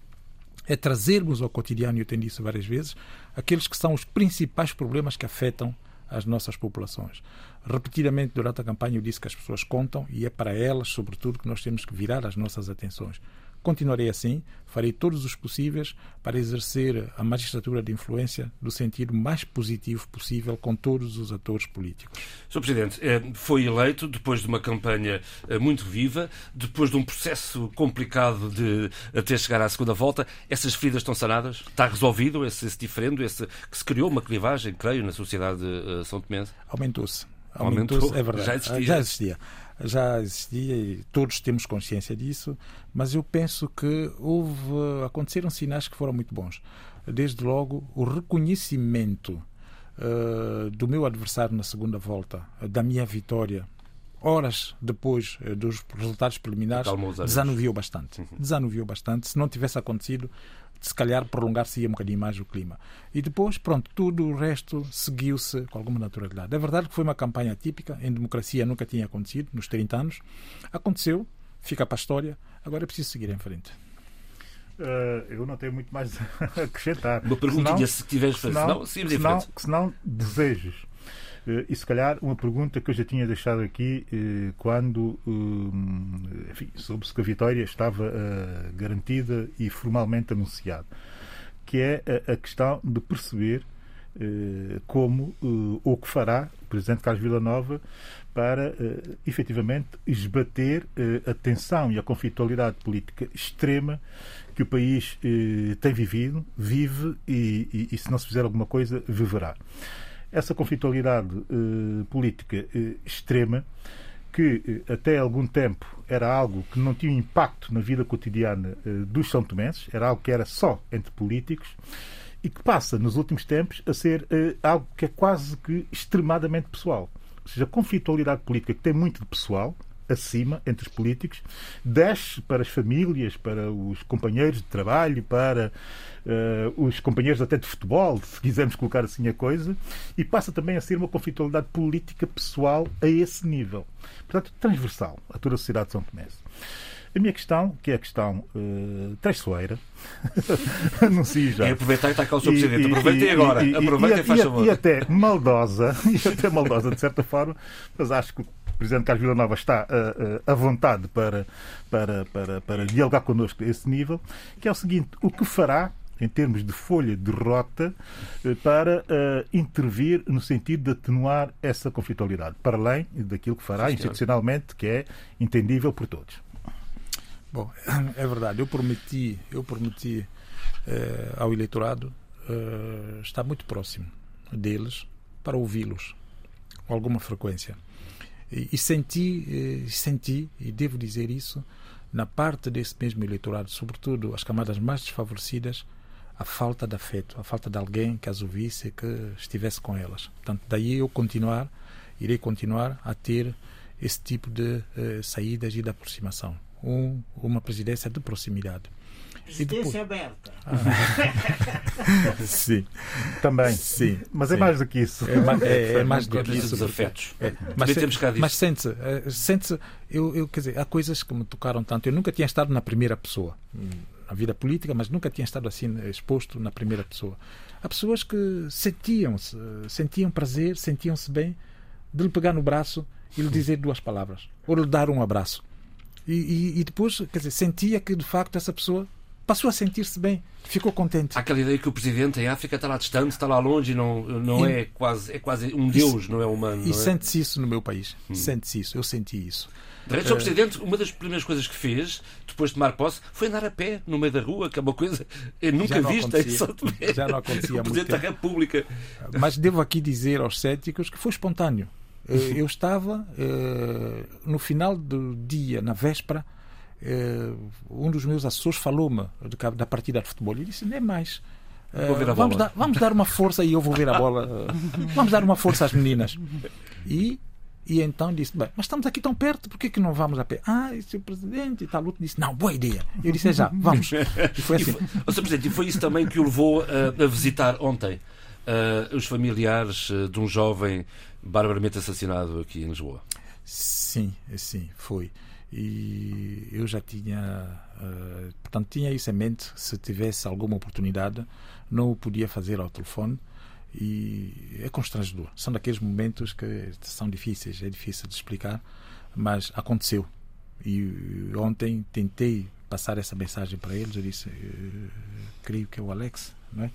é trazermos ao cotidiano, e eu tenho dito várias vezes, aqueles que são os principais problemas que afetam as nossas populações. Repetidamente durante a campanha eu disse que as pessoas contam e é para elas, sobretudo, que nós temos que virar as nossas atenções. Continuarei assim, farei todos os possíveis para exercer a magistratura de influência do sentido mais positivo possível com todos os atores políticos. Sr. Presidente, eh, foi eleito depois de uma campanha eh, muito viva, depois de um processo complicado de até chegar à segunda volta. Essas feridas estão sanadas? Está resolvido esse, esse diferendo, esse, que se criou uma clivagem, creio, na sociedade uh, são tomense? Aumentou-se. Aumentou, Aumentou, é verdade. Já existia. Já existia já existia e todos temos consciência disso, mas eu penso que houve aconteceram sinais que foram muito bons. Desde logo o reconhecimento uh, do meu adversário na segunda volta, da minha vitória, horas depois uh, dos resultados preliminares, desanuviou bastante. Uhum. Desanuviou bastante. Se não tivesse acontecido, se calhar prolongar-se um bocadinho mais o clima. E depois, pronto, tudo o resto seguiu-se com alguma naturalidade. É verdade que foi uma campanha típica, em democracia nunca tinha acontecido, nos 30 anos. Aconteceu, fica para a história, agora é preciso seguir em frente. Uh, eu não tenho muito mais (laughs) a acrescentar. Uma perguntinha, se tiveres senão, senão, senão, senão desejes eh, e se calhar uma pergunta que eu já tinha deixado aqui eh, quando eh, soube-se que a vitória estava garantida e formalmente anunciada, que é a questão de perceber como ou o que fará o Presidente Carlos Villanova para efetivamente esbater a tensão e a conflitualidade política extrema que o país tem vivido, vive e, e, e se não se fizer alguma coisa, viverá essa conflitualidade eh, política eh, extrema que eh, até algum tempo era algo que não tinha impacto na vida cotidiana dos São Tomenses, era algo que era só entre políticos e que passa nos últimos tempos a ser algo que é quase que extremadamente pessoal. Ou seja, a conflitualidade política que tem muito de pessoal, acima entre os políticos, desce para as famílias, para os companheiros de trabalho, para uh, os companheiros até de futebol, se quisermos colocar assim a coisa, e passa também a ser uma conflitualidade política pessoal a esse nível. Portanto, transversal a toda a sociedade de São Tomé. A minha questão, que é a questão uh, traiçoeira, (laughs) anuncio já. É aproveitar que está cá o Sr. Presidente. Aproveitem agora. E, Aproveitem e, e, favor. E até maldosa, (laughs) e até maldosa de certa forma, mas acho que Presidente Carlos Villanova está uh, uh, à vontade para, para, para, para dialogar connosco a esse nível, que é o seguinte: o que fará em termos de folha de rota uh, para intervir no sentido de atenuar essa conflitualidade, para além daquilo que fará Sim, institucionalmente, que é entendível por todos. Bom, é verdade. Eu prometi, eu prometi ao eleitorado estar muito próximo deles para ouvi-los com alguma frequência. E, senti, e senti, e devo dizer isso, na parte desse mesmo eleitorado, sobretudo as camadas mais desfavorecidas, a falta de afeto, a falta de alguém que as ouvisse, que estivesse com elas. Portanto, daí eu continuar, irei continuar a ter esse tipo de eh, saídas e de aproximação. um, uma presidência de proximidade. Presidência aberta. (laughs) Sim. Também. Sim. Mas é sim. mais do que isso. É, ma- é- é mais do que isso. porque- afetos. é, mas, disso. mas sente-se, eh, sente-se eu, eu, quer dizer, há coisas que me tocaram tanto. Eu nunca tinha estado na primeira pessoa, na vida política, mas nunca tinha estado assim eh, exposto na primeira pessoa. Há pessoas que sentiam-se, eh, sentiam prazer, sentiam-se bem de lhe pegar no braço e lhe dizer duas palavras, ou lhe dar um abraço. E, e, e depois, quer dizer, sentia que de facto essa pessoa passou a sentir-se bem, ficou contente. Há aquela ideia que o presidente em África está lá distante, está lá longe não, não E- é quase é quase um deus, não é humano. E é? sente-se isso no meu país. Sente-se isso, eu senti isso. De resto, o Presidente, uma das primeiras coisas que fez, depois de tomar posse, foi andar a pé no meio da rua, que é uma coisa (laughs) eu nunca vista em acontecia. São Tomé. Já não acontecia O Presidente da. República. Mas devo aqui dizer aos céticos que foi espontâneo. Eh, Eu (laughs) estava eh, no final do dia, na véspera, eh, um dos meus assessores falou-me da partida de futebol. E disse: nem mais. Eh, vamos, bola." dar, vamos dar uma força e eu vou ver a bola. eh, (laughs) Vamos dar uma força às meninas. E, e então disse: Bem, mas estamos aqui tão perto, por que, que não vamos a pé? Ah, é o presidente e tal. Outro disse: Não, boa ideia. Eu disse: "É já, vamos. E foi (laughs) E assim. foi, Ó, Sr. Presidente, e foi isso também que o levou a, a visitar ontem ah, os familiares de um jovem barbaramente assassinado aqui em Lisboa. Sim, sim, foi. E eu já tinha, eh, portanto, tinha isso em mente. Se tivesse alguma oportunidade, não o podia fazer ao telefone. E é constrangedor. São daqueles momentos que são difíceis, é difícil de explicar, mas aconteceu. E ontem tentei passar essa mensagem para eles. Eu disse: eh, creio que é o Alex, não é?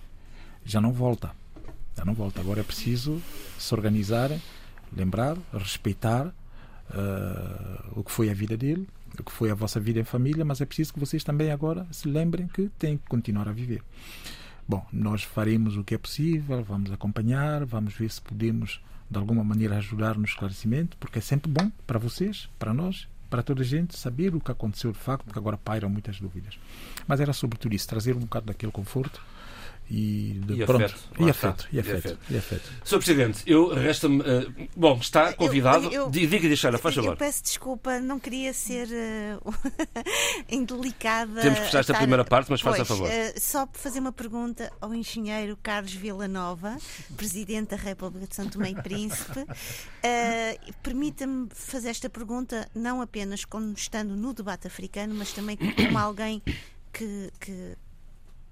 Já não volta. Já não volta. Agora é preciso se organizar, lembrar, respeitar eh, o que foi a vida dele, o que foi a vossa vida em família, mas é preciso que vocês também agora se lembrem que têm que continuar a viver. Bom, nós faremos o que é possível, vamos acompanhar, vamos ver se podemos de alguma maneira ajudar no esclarecimento, porque é sempre bom para vocês, para nós, para toda a gente saber o que aconteceu de facto, porque agora pairam muitas dúvidas. Mas era sobretudo isso, trazer um bocado daquele conforto e, de, E pronto, afeto, e afeto, e E afeto, afeto. e afeto. Sr. Presidente, eu resta-me. ah, bom, está convidado. Eu- eu- Di- Diga, deixar, faz Eu favor. peço desculpa, não queria ser eh, (laughs) indelicada. Temos que fechar esta primeira parte, mas faça favor. eh, só para fazer uma pergunta ao engenheiro Carlos Villanova, Presidente da República de São Tomé e Príncipe. Eh, Permita-me fazer esta pergunta não apenas como estando no debate africano, mas também como alguém que, que,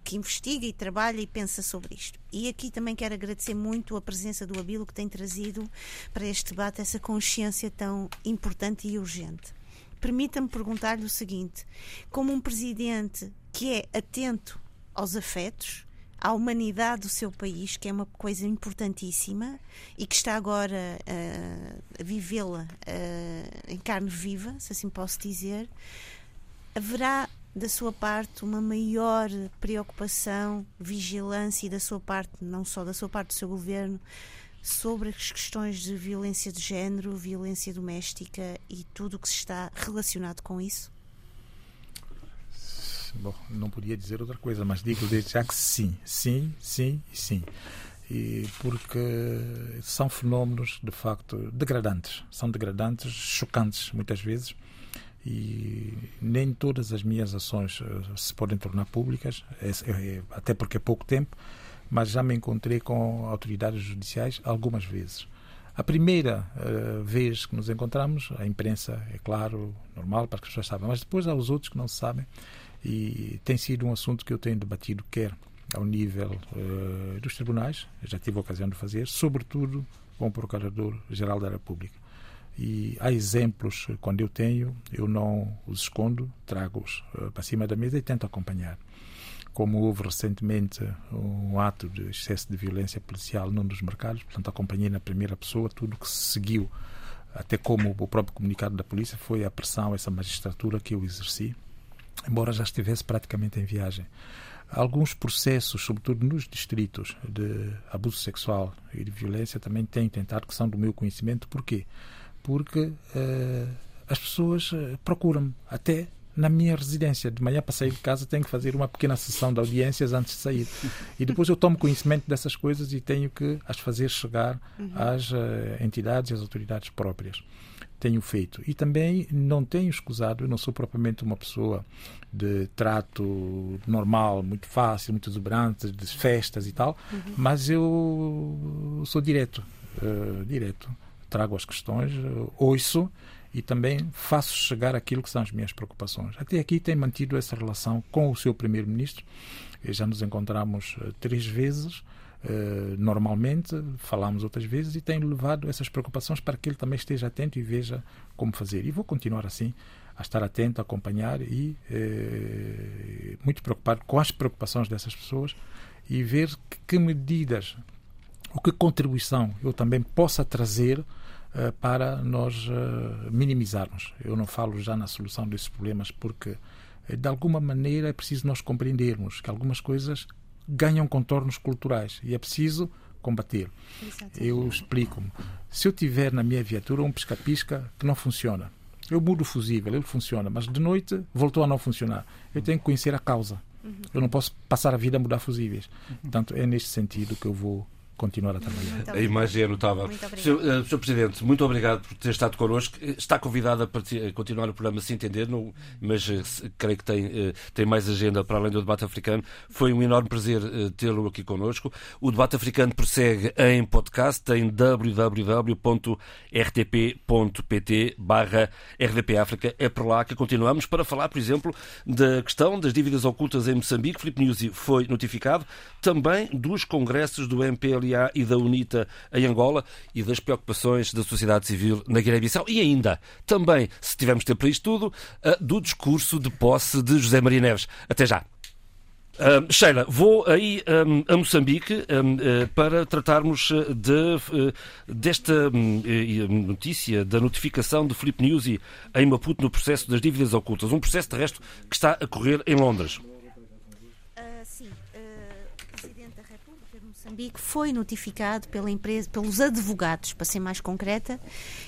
que investiga e trabalha e pensa sobre isto. E aqui também quero agradecer muito a presença do Abilo que tem trazido para este debate essa consciência tão importante e urgente. Permita-me perguntar-lhe o seguinte: como um presidente que é atento aos afetos, à humanidade do seu país, que é uma coisa importantíssima e que está agora eh, a vivê-la eh, em carne viva, se assim posso dizer, haverá da sua parte uma maior preocupação, vigilância e da sua parte, não só da sua parte do seu governo, sobre as questões de violência de género, violência doméstica e tudo o que está relacionado com isso? Bom, não podia dizer outra coisa, mas digo desde já que sim, sim, sim sim. E porque são fenómenos de facto degradantes, são degradantes, chocantes muitas vezes, e nem todas as minhas ações eh, se podem tornar públicas, é- é- até porque é pouco tempo, mas já me encontrei com autoridades judiciais algumas vezes. A primeira eh, vez que nos encontramos, a imprensa, é claro, normal, para que as pessoas saibam, mas depois há os outros que não sabem, e tem sido um assunto que eu tenho debatido, quer ao nível eh, dos tribunais, já tive a ocasião de fazer, sobretudo com o Procurador-Geral da República. E há exemplos, quando eu tenho, eu não os escondo, trago-os eh, para cima da mesa e tento acompanhar. Como houve recentemente um ato de excesso de violência policial num dos mercados, portanto, acompanhei na primeira pessoa tudo o que se seguiu, até como o próprio comunicado da polícia foi a pressão essa magistratura que eu exerci, embora já estivesse praticamente em viagem. Alguns processos, sobretudo nos distritos de abuso sexual e de violência, também têm tentado, que são do meu conhecimento. Porquê? Porque eh, as pessoas eh, procuram-me, até na minha residência. De manhã, para sair de casa, tenho que fazer uma pequena sessão de audiências antes de sair. (laughs) E depois eu tomo conhecimento dessas coisas e tenho que as fazer chegar às uh, entidades e às autoridades próprias tenho feito. E também não tenho escusado, eu não sou propriamente uma pessoa de trato normal, muito fácil, muito exuberante, de festas e tal, uhum. mas eu sou direto, uh, direto. Trago as questões, uh, ouço e também faço chegar aquilo que são as minhas preocupações. Até aqui tenho mantido essa relação com o seu primeiro-ministro. Já nos encontramos uh, três vezes eh, normalmente, falamos outras vezes e tenho levado essas preocupações para que ele também esteja atento e veja como fazer. E vou continuar assim, a estar atento, a acompanhar e uh, muito preocupado com as preocupações dessas pessoas e ver que, que medidas, o que contribuição eu também possa trazer para nós minimizarmos. Eu não falo já na solução desses problemas porque de alguma maneira é preciso nós compreendermos que algumas coisas ganham contornos culturais e é preciso combater. Eu explico-me. Se eu tiver na minha viatura um pisca-pisca que não funciona, eu mudo o fusível, ele funciona, mas de noite voltou a não funcionar. Eu tenho que conhecer a causa. Uhum. Eu não posso passar a vida a mudar fusíveis. Portanto, é neste sentido que eu vou continuar a trabalhar. A imagem é notável. Sr. Sr. Presidente, muito obrigado por ter estado connosco. Está convidado a, a continuar o programa Se Entender, no, mas uh, creio que tem, tem mais agenda para além do debate africano. Foi um enorme prazer tê-lo aqui connosco. O debate africano prossegue em podcast em www.rtp.pt barra RDP África. É por lá que continuamos para falar, por exemplo, da questão das dívidas ocultas em Moçambique. Filipe Nuzzi foi notificado. Também dos congressos do MPLA e da UNITA em Angola e das preocupações da sociedade civil na Guiné-Bissau. E ainda, também, se tivermos tempo para isto tudo, do discurso de posse de José Maria Neves. Até já. Uh, Sheila, vou aí um, a Moçambique um, uh, para tratarmos de, uh, desta hum, notícia da notificação de Filipe Nyusi em Maputo no processo das dívidas ocultas. Um processo, de resto, que está a correr em Londres. Moçambique foi notificado pela empresa, pelos advogados, para ser mais concreta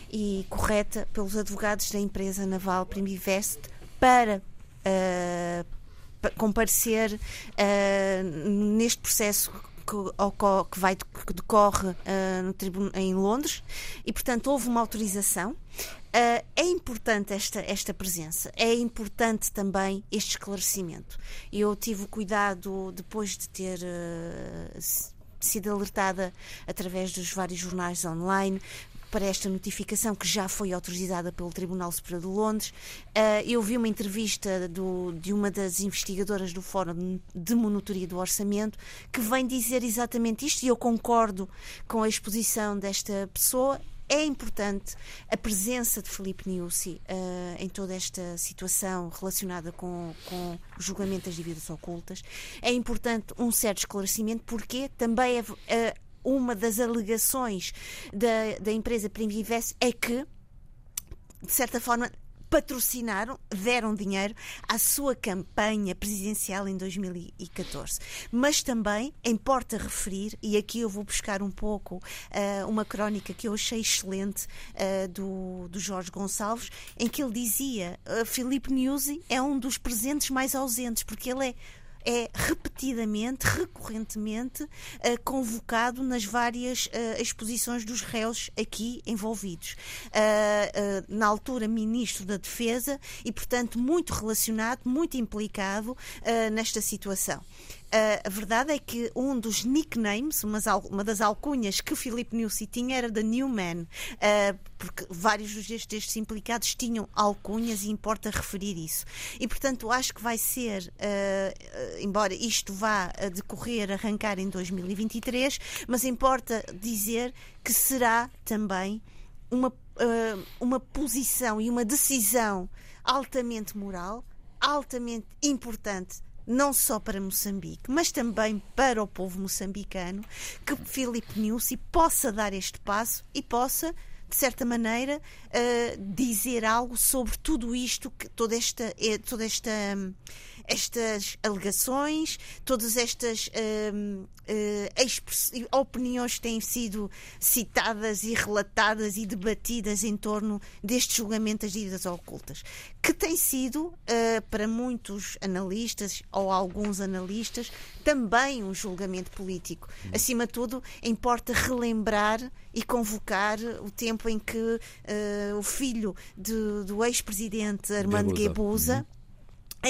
e correta, pelos advogados da empresa naval Primivest para uh, comparecer uh, neste processo que, que, vai, que decorre uh, no tribunal, em Londres e, portanto, houve uma autorização. Uh, é importante esta, esta presença, é importante também este esclarecimento. Eu tive o cuidado, depois de ter uh, sido alertada através dos vários jornais online para esta notificação que já foi autorizada pelo Tribunal Superior de Londres. Uh, eu vi uma entrevista do, de uma das investigadoras do Fórum de Monitoria do Orçamento que vem dizer exatamente isto e eu concordo com a exposição desta pessoa é importante a presença de Felipe Niusi uh, em toda esta situação relacionada com, com o julgamento das dívidas ocultas. É importante um certo esclarecimento, porque também é, uh, uma das alegações da, da empresa Primivest é que de certa forma, patrocinaram, deram dinheiro à sua campanha presidencial em 2014. Mas também importa referir, e aqui eu vou buscar um pouco uh, uma crónica que eu achei excelente uh, do, do Jorge Gonçalves, em que ele dizia: uh, Filipe Nuzzi é um dos presentes mais ausentes, porque ele é é repetidamente, recorrentemente uh, convocado nas várias uh, exposições dos réus aqui envolvidos. Uh, na altura, ministro da Defesa e, portanto, muito relacionado, muito implicado nesta situação. Uh, a verdade é que um dos nicknames, uma das alcunhas que Filipe Nussi tinha era The New Man, uh, porque vários destes, implicados tinham alcunhas e importa referir isso. E, portanto, acho que vai ser, uh, embora isto vá decorrer, arrancar em 2023, mas importa dizer que será também uma, uma posição e uma decisão altamente moral, altamente importante não só para Moçambique, mas também para o povo moçambicano, que Filipe Nussi possa dar este passo e possa de certa maneira, dizer algo sobre tudo isto, que toda esta, toda esta estas alegações, todas estas uh, uh, opiniões que têm sido citadas e relatadas e debatidas em torno deste julgamento das dívidas ocultas, que tem sido, uh, para muitos analistas ou alguns analistas, também um julgamento político. Hum. Acima de tudo, importa relembrar e convocar o tempo em que uh, o filho de, do ex-presidente Armando Guebuza,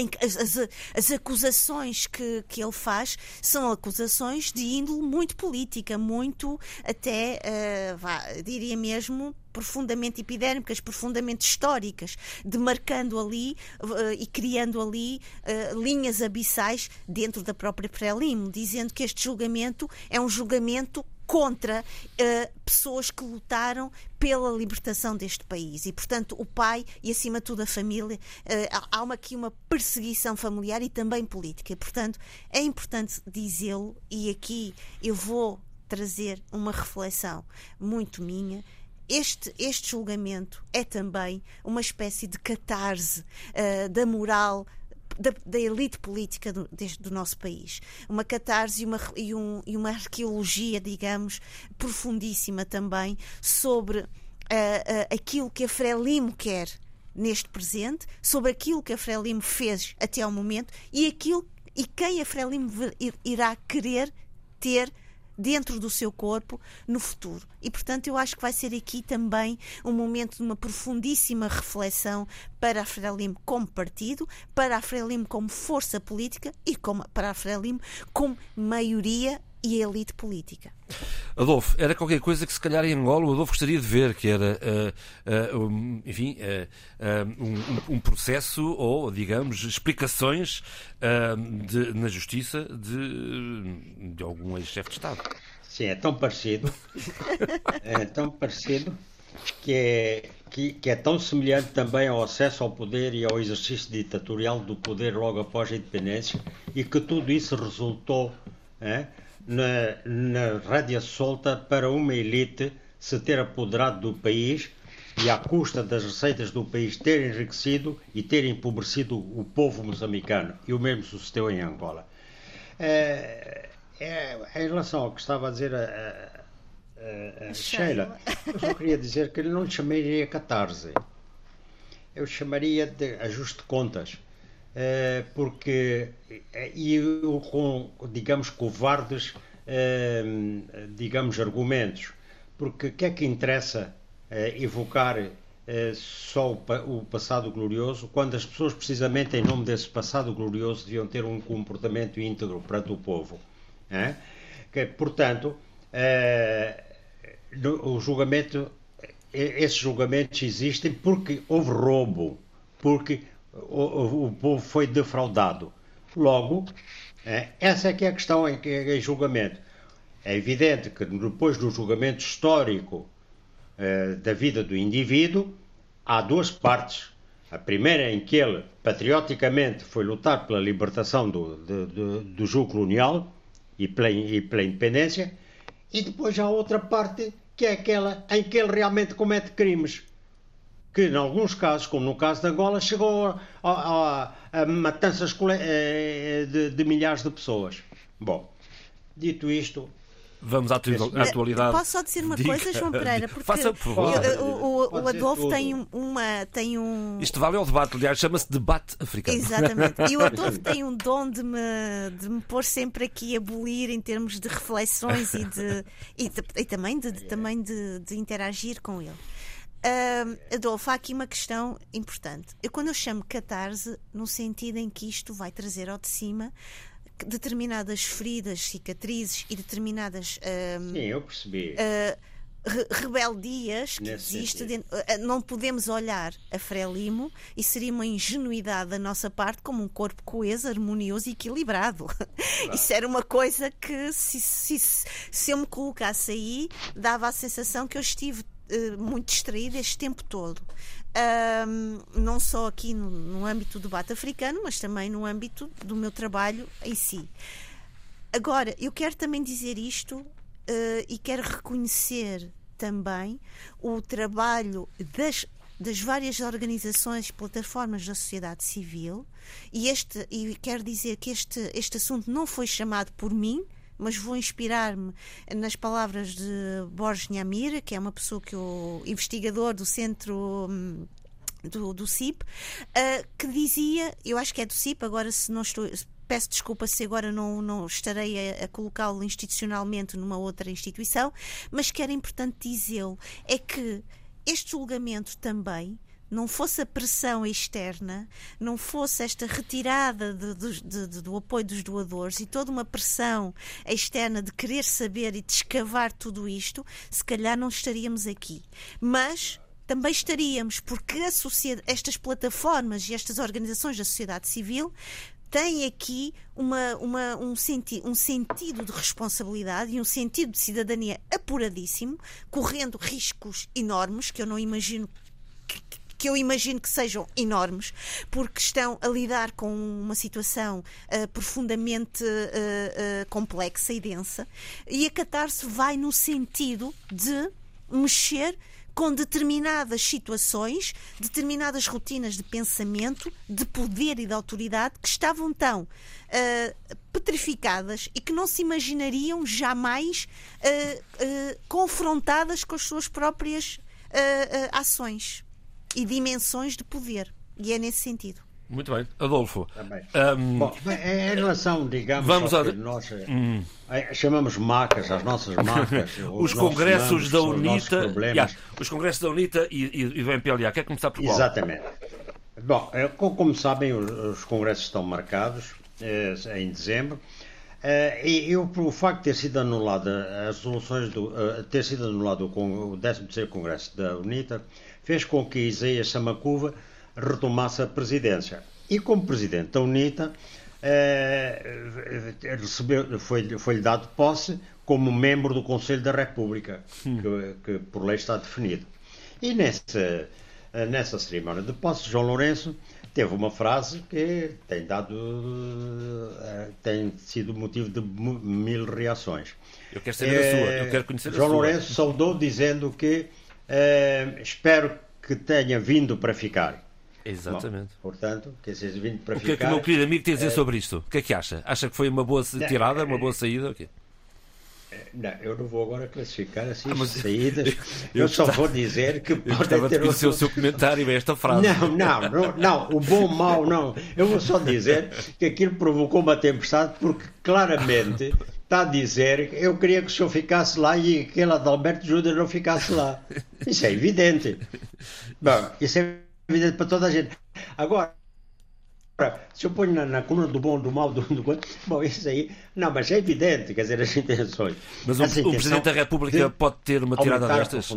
que as, as, as, acusações que, que ele faz são acusações de índole muito política, muito até, uh, vá, diria mesmo, profundamente epidérmicas, profundamente históricas, demarcando ali uh, e criando ali uh, linhas abissais dentro da própria Prelim, dizendo que este julgamento é um julgamento contra uh, pessoas que lutaram pela libertação deste país. E, portanto, o pai e, acima de tudo, a família, uh, há uma, aqui uma perseguição familiar e também política. Portanto, é importante dizê-lo, e aqui eu vou trazer uma reflexão muito minha. Este, este julgamento é também uma espécie de catarse uh, da moral da, da elite política do, deste, do, nosso país. Uma catarse e uma, e, um, e uma arqueologia, digamos, profundíssima também sobre uh, uh, aquilo que a Frelimo quer neste presente, sobre aquilo que a Frelimo fez até ao momento e aquilo e quem a Frelimo irá querer ter dentro do seu corpo no futuro. E, portanto, eu acho que vai ser aqui também um momento de uma profundíssima reflexão para a Frelimo como partido, para a Frelimo como força política e como, para a Frelimo como maioria e elite política. Adolfo, era qualquer coisa que se calhar em Angola o Adolfo gostaria de ver, que era, uh, uh, um, enfim, uh, um, um, processo ou, digamos, explicações de, na justiça de, de algum ex-chefe de Estado. Sim, é tão parecido, (laughs) é tão parecido que é, que, que, é tão semelhante também ao acesso ao poder e ao exercício ditatorial do poder logo após a independência e que tudo isso resultou é, na, na rédea solta para uma elite se ter apoderado do país e à custa das receitas do país ter enriquecido e ter empobrecido o povo moçambicano. E o mesmo sucedeu em Angola. É, é, em relação ao que estava a dizer a, a, a Sheila, eu só queria dizer que ele não lhe chamaria catarse. Eu chamaria de ajuste de contas. Eh, porque eh, e com digamos covardes eh, digamos argumentos. Porque o que é que interessa evocar só o passado glorioso quando as pessoas precisamente em nome desse passado glorioso deviam ter um comportamento íntegro perante o povo que, portanto o julgamento esses julgamentos existem porque houve roubo porque o, o povo foi defraudado. Logo, é, essa é que é a questão em, em julgamento. É evidente que depois do julgamento histórico é, da vida do indivíduo, há duas partes. A primeira em que ele, patrioticamente, foi lutar pela libertação do, do, do, jugo colonial e pela, e pela independência, e depois há outra parte que é aquela em que ele realmente comete crimes que, em alguns casos, como no caso de Angola, chegou a, a, a matanças eh, de, de, milhares de pessoas. Bom, dito isto. Vamos à atualidade. Posso só dizer uma coisa, João Pereira? (laughs) Porque Faça, por favor. o, o, o Adolfo tem uma. Tem um... Isto vale ao debate, aliás, chama-se debate africano. Exatamente. E o (laughs) Adolfo tem um dom de me, de me pôr sempre aqui a abolir em termos de reflexões e, de, e, de, e também, de, de também de, de interagir com ele. Uh, Adolfo, há aqui uma questão importante. Eu, quando eu chamo catarse, no sentido em que isto vai trazer ao de cima determinadas feridas, cicatrizes e determinadas. Uh, Sim, eu percebi. Uh, rebeldias que existe dentro, não podemos olhar a Frelimo e seria uma ingenuidade da nossa parte como um corpo coeso, harmonioso e equilibrado. (laughs) Claro. Isso era uma coisa que se, se, se eu me colocasse aí dava a sensação que eu estive muito distraída este tempo todo. Um, não só aqui no, no âmbito do debate africano, mas também no âmbito do meu trabalho em si. Agora, eu quero também dizer isto uh, e quero reconhecer também o trabalho das das várias organizações, plataformas da sociedade civil, e, este, e quero dizer que este, este assunto não foi chamado por mim, mas vou inspirar-me nas palavras de Borges Nhamir, que é uma pessoa que o investigador do centro hum, do, do CIP, uh, que dizia, eu acho que é do CIP, agora se não estou, peço desculpa se agora não, não estarei a, a colocá-lo institucionalmente numa outra instituição, mas que era importante dizê-lo, é que este julgamento também não fosse a pressão externa, não fosse esta retirada de, de, de, do apoio dos doadores e toda uma pressão externa de querer saber e de escavar tudo isto, se calhar não estaríamos aqui. Mas também estaríamos, porque estas plataformas e estas organizações da sociedade civil têm aqui uma, uma, um, senti um sentido de responsabilidade e um sentido de cidadania apuradíssimo, correndo riscos enormes que eu não imagino eu imagino que sejam enormes, porque estão a lidar com uma situação uh, profundamente uh, uh, complexa e densa, e a catarse vai no sentido de mexer com determinadas situações, determinadas rotinas de pensamento, de poder e de autoridade que estavam tão uh, petrificadas e que não se imaginariam jamais uh, uh, confrontadas com as suas próprias ações e dimensões de poder. E é nesse sentido. Muito bem. Adolfo. Um... Bom, em relação, digamos, vamos a... nós hum. chamamos marcas, as nossas (laughs) marcas. os, os congressos da UNITA. Yeah, os congressos da UNITA e, e, e do MPLA. Quer começar por qual? Exatamente. Bom, eh, como sabem, os congressos estão marcados eh, em dezembro. Uh, e eu, o facto de ter sido anulada as soluções do uh, ter sido anulado o, o 13 Congresso da UNITA fez com que Isaías Samacuva retomasse a presidência. E como presidente da UNITA, eh, recebeu, foi, foi-lhe dado posse como membro do Conselho da República, hum. que, que, por lei está definido. E nessa, nessa cerimónia de posse, João Lourenço teve uma frase que tem dado eh, tem sido motivo de mil reações. Eu quero saber a sua, eu quero conhecer João a sua. Lourenço saudou dizendo que eh, espero que tenha vindo para ficar. Exatamente. Bom, portanto, que seja vindo para o ficar. O que é que o meu querido amigo tem a dizer é... sobre isto? O que é que acha? Acha que foi uma boa tirada, uma boa saída? Okay. Não, eu não vou agora classificar assim ah, mas... saídas. (laughs) Eu, eu só vou dizer que pode ter conhecer o seu comentário esta frase. Não, não, não, não, o bom mal não. Eu vou só dizer que aquilo provocou uma tempestade porque claramente está a dizer que eu queria que o senhor ficasse lá e aquele Adalberto Júnior não ficasse lá. (laughs) Isso é evidente. Bom, isso é evidente para toda a gente. Agora, se eu ponho na, na coluna do bom, do mal, do, do bom, isso aí, não, mas é evidente, quer dizer, as intenções. Mas um, um Presidente da República pode ter uma tirada destas?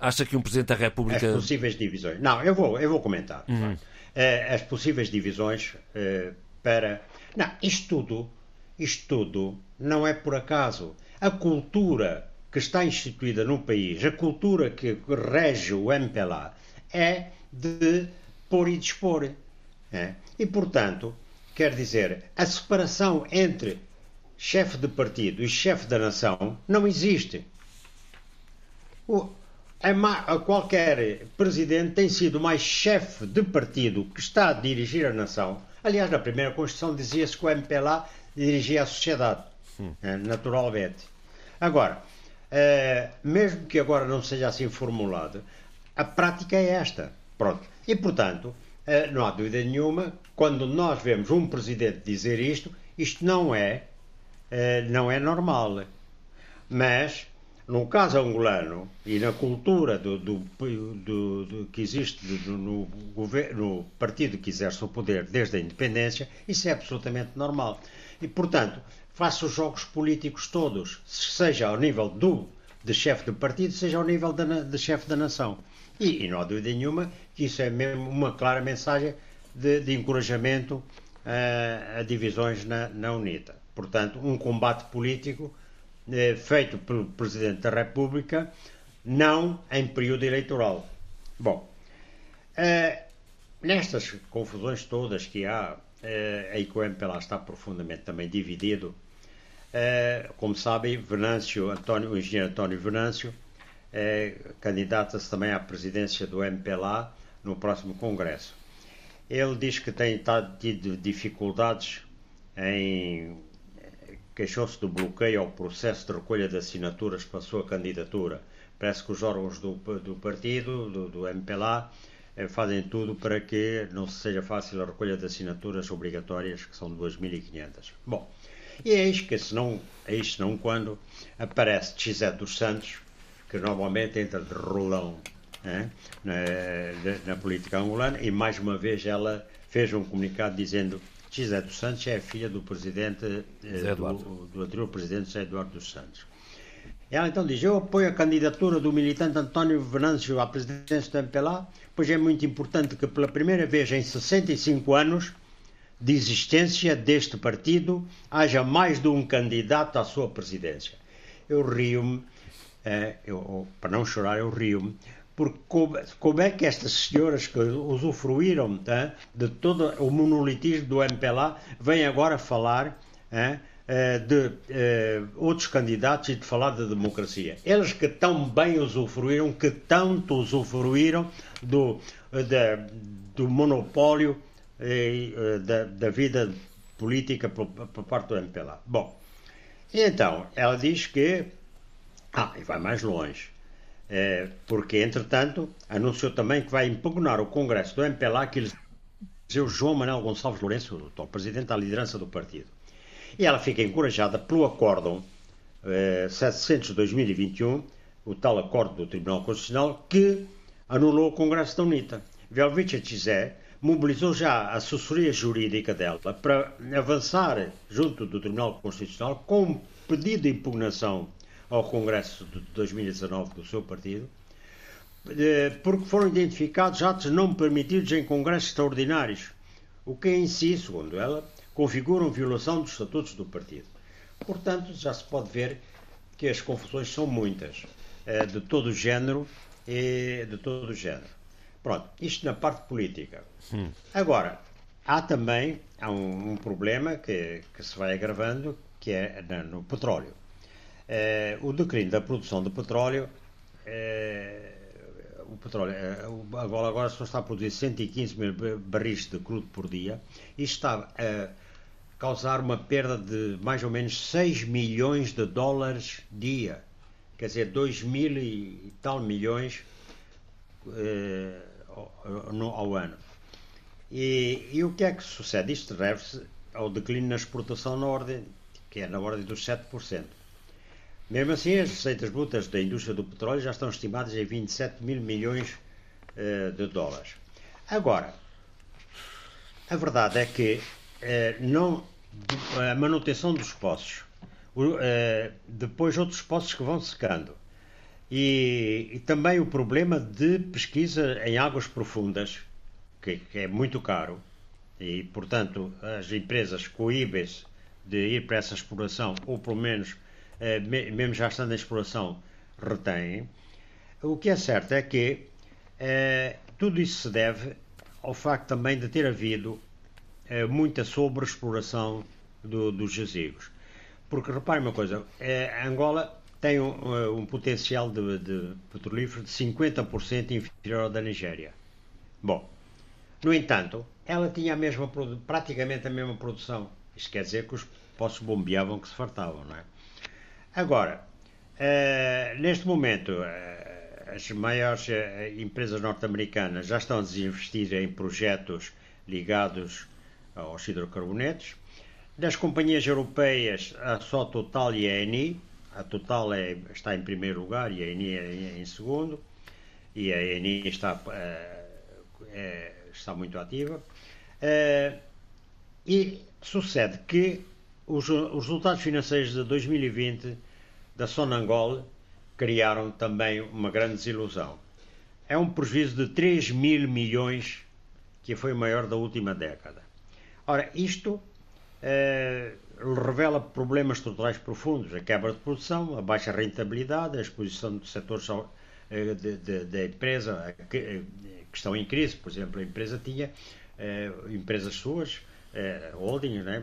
Acha que um Presidente da República. As possíveis divisões. Não, eu vou, eu vou comentar. Uhum. Eh, as possíveis divisões uh, para. Não, isto tudo, isto tudo não é por acaso. A cultura que está instituída no país, a cultura que rege o MPLA, é de pôr e dispor. É? E, portanto, quer dizer, a separação entre chefe de partido e chefe da nação não existe. O, a, qualquer presidente tem sido mais chefe de partido que está a dirigir a nação. Aliás, na primeira Constituição dizia-se que o MPLA dirigia a sociedade, hum. naturalmente. Agora, é, mesmo que agora não seja assim formulado, a prática é esta. Pronto. E, portanto, eh, não há dúvida nenhuma, quando nós vemos um presidente dizer isto, isto não é, eh, não é normal. Mas, no caso angolano e na cultura do, do, do, do que existe no, governo, no partido que exerce o poder desde a independência, isso é absolutamente normal. E, portanto, faça os jogos políticos todos, seja ao nível do de chefe de partido, seja ao nível de, chefe da nação. E, e, não há dúvida nenhuma que isso é mesmo uma clara mensagem de, de encorajamento uh, a divisões na, na UNITA. Portanto, um combate político uh, feito pelo Presidente da República, não em período eleitoral. Bom, uh, nestas confusões todas que há, a ICOMP está profundamente também dividido. como sabem, Venâncio, António, o engenheiro António Venâncio candidata-se também à presidência do MPLA no próximo Congresso. Ele diz que tem tido dificuldades em. queixou-se do bloqueio ao processo de recolha de assinaturas para a sua candidatura. Parece que os órgãos do, do partido, do, do MPLA, eh, fazem tudo para que não seja fácil a recolha de assinaturas obrigatórias, que são 2.500. Bom, e é isto que, se não, é isto não quando aparece Xé dos Santos, que normalmente entra de rolão é? na, na, política angolana, e mais uma vez ela fez um comunicado dizendo Gisé dos Santos é filha do presidente eh, do, do, anterior presidente José Eduardo dos Santos. Ela então diz: Eu apoio a candidatura do militante António Venâncio à presidência do MPLA, pois é muito importante que, pela primeira vez em 65 anos de existência deste partido, haja mais de um candidato à sua presidência. Eu rio-me, eh, para não chorar, eu rio-me, porque como, como, é que estas senhoras que usufruíram tá, de todo o monolitismo do MPLA vêm agora falar é, de é, outros candidatos e de falar da de democracia? Eles que tão bem usufruíram, que tanto usufruíram do, de, do monopólio da, da, vida política por, por parte do MPLA. Bom, então, ela diz que. Ah, e vai mais longe porque, entretanto, anunciou também que vai impugnar o Congresso do MPLA que elegeu João Manuel Gonçalves Lourenço, o atual presidente da liderança do partido. E ela fica encorajada pelo Acórdão eh, 700-2021, o tal acordo do Tribunal Constitucional, que anulou o Congresso da UNITA. Velvicha Tizé mobilizou já a assessoria jurídica dela para avançar junto do Tribunal Constitucional com um pedido de impugnação ao Congresso de 2019 do seu partido, eh, porque foram identificados atos não permitidos em congressos extraordinários, o que em si, segundo ela, configuram violação dos estatutos do partido. Portanto, já se pode ver que as confusões são muitas, eh, de todo o género e de todo o género. Pronto, isto na parte política. Hum. Agora, há também há um, um problema que, que, se vai agravando, que é no petróleo. Eh, o declínio da produção de petróleo, eh, o petróleo agora, agora só está a produzir 115 mil barris de crudo por dia e está a causar uma perda de mais ou menos 6 milhões de dólares dia. Quer dizer, 2 mil e tal milhões ao, ao ano. E, e, o que é que sucede? Isto deve-se ao declínio na exportação na ordem, que é na ordem dos 7%. Mesmo assim, as receitas brutas da indústria do petróleo já estão estimadas em 27 mil milhões uh, de dólares. Agora, a verdade é que não, a manutenção dos poços, uh, depois outros poços que vão secando, e, e, também o problema de pesquisa em águas profundas, que, que é muito caro, e portanto as empresas coíbem-se de ir para essa exploração, ou pelo menos mesmo já estando em exploração, retém. O que é certo é que tudo isso se deve ao facto também de ter havido eh, muita sobreexploração do, dos jazigos. Porque repare uma coisa, Angola tem um, um potencial de, de, petrolífero de 50% inferior ao da Nigéria. Bom, no entanto, ela tinha a mesma, praticamente a mesma produção. Isto quer dizer que os poços bombeavam que se fartavam, não é? Agora, uh, neste momento, uh, as maiores uh, empresas norte-americanas já estão a desinvestir em projetos ligados aos hidrocarbonetos. Das companhias europeias, a só Total e a Eni. A Total é, está em primeiro lugar e a Eni é em segundo. E a Eni está, é, está muito ativa. e sucede que os, os resultados financeiros de 2020 da Sonangol criaram também uma grande desilusão. É um prejuízo de 3 mil milhões, que foi o maior da última década. Ora, isto eh, revela problemas estruturais profundos: a quebra de produção, a baixa rentabilidade, a exposição de setores eh, da empresa que, eh, que, estão em crise. Por exemplo, a empresa tinha eh, empresas suas, eh, holding, né,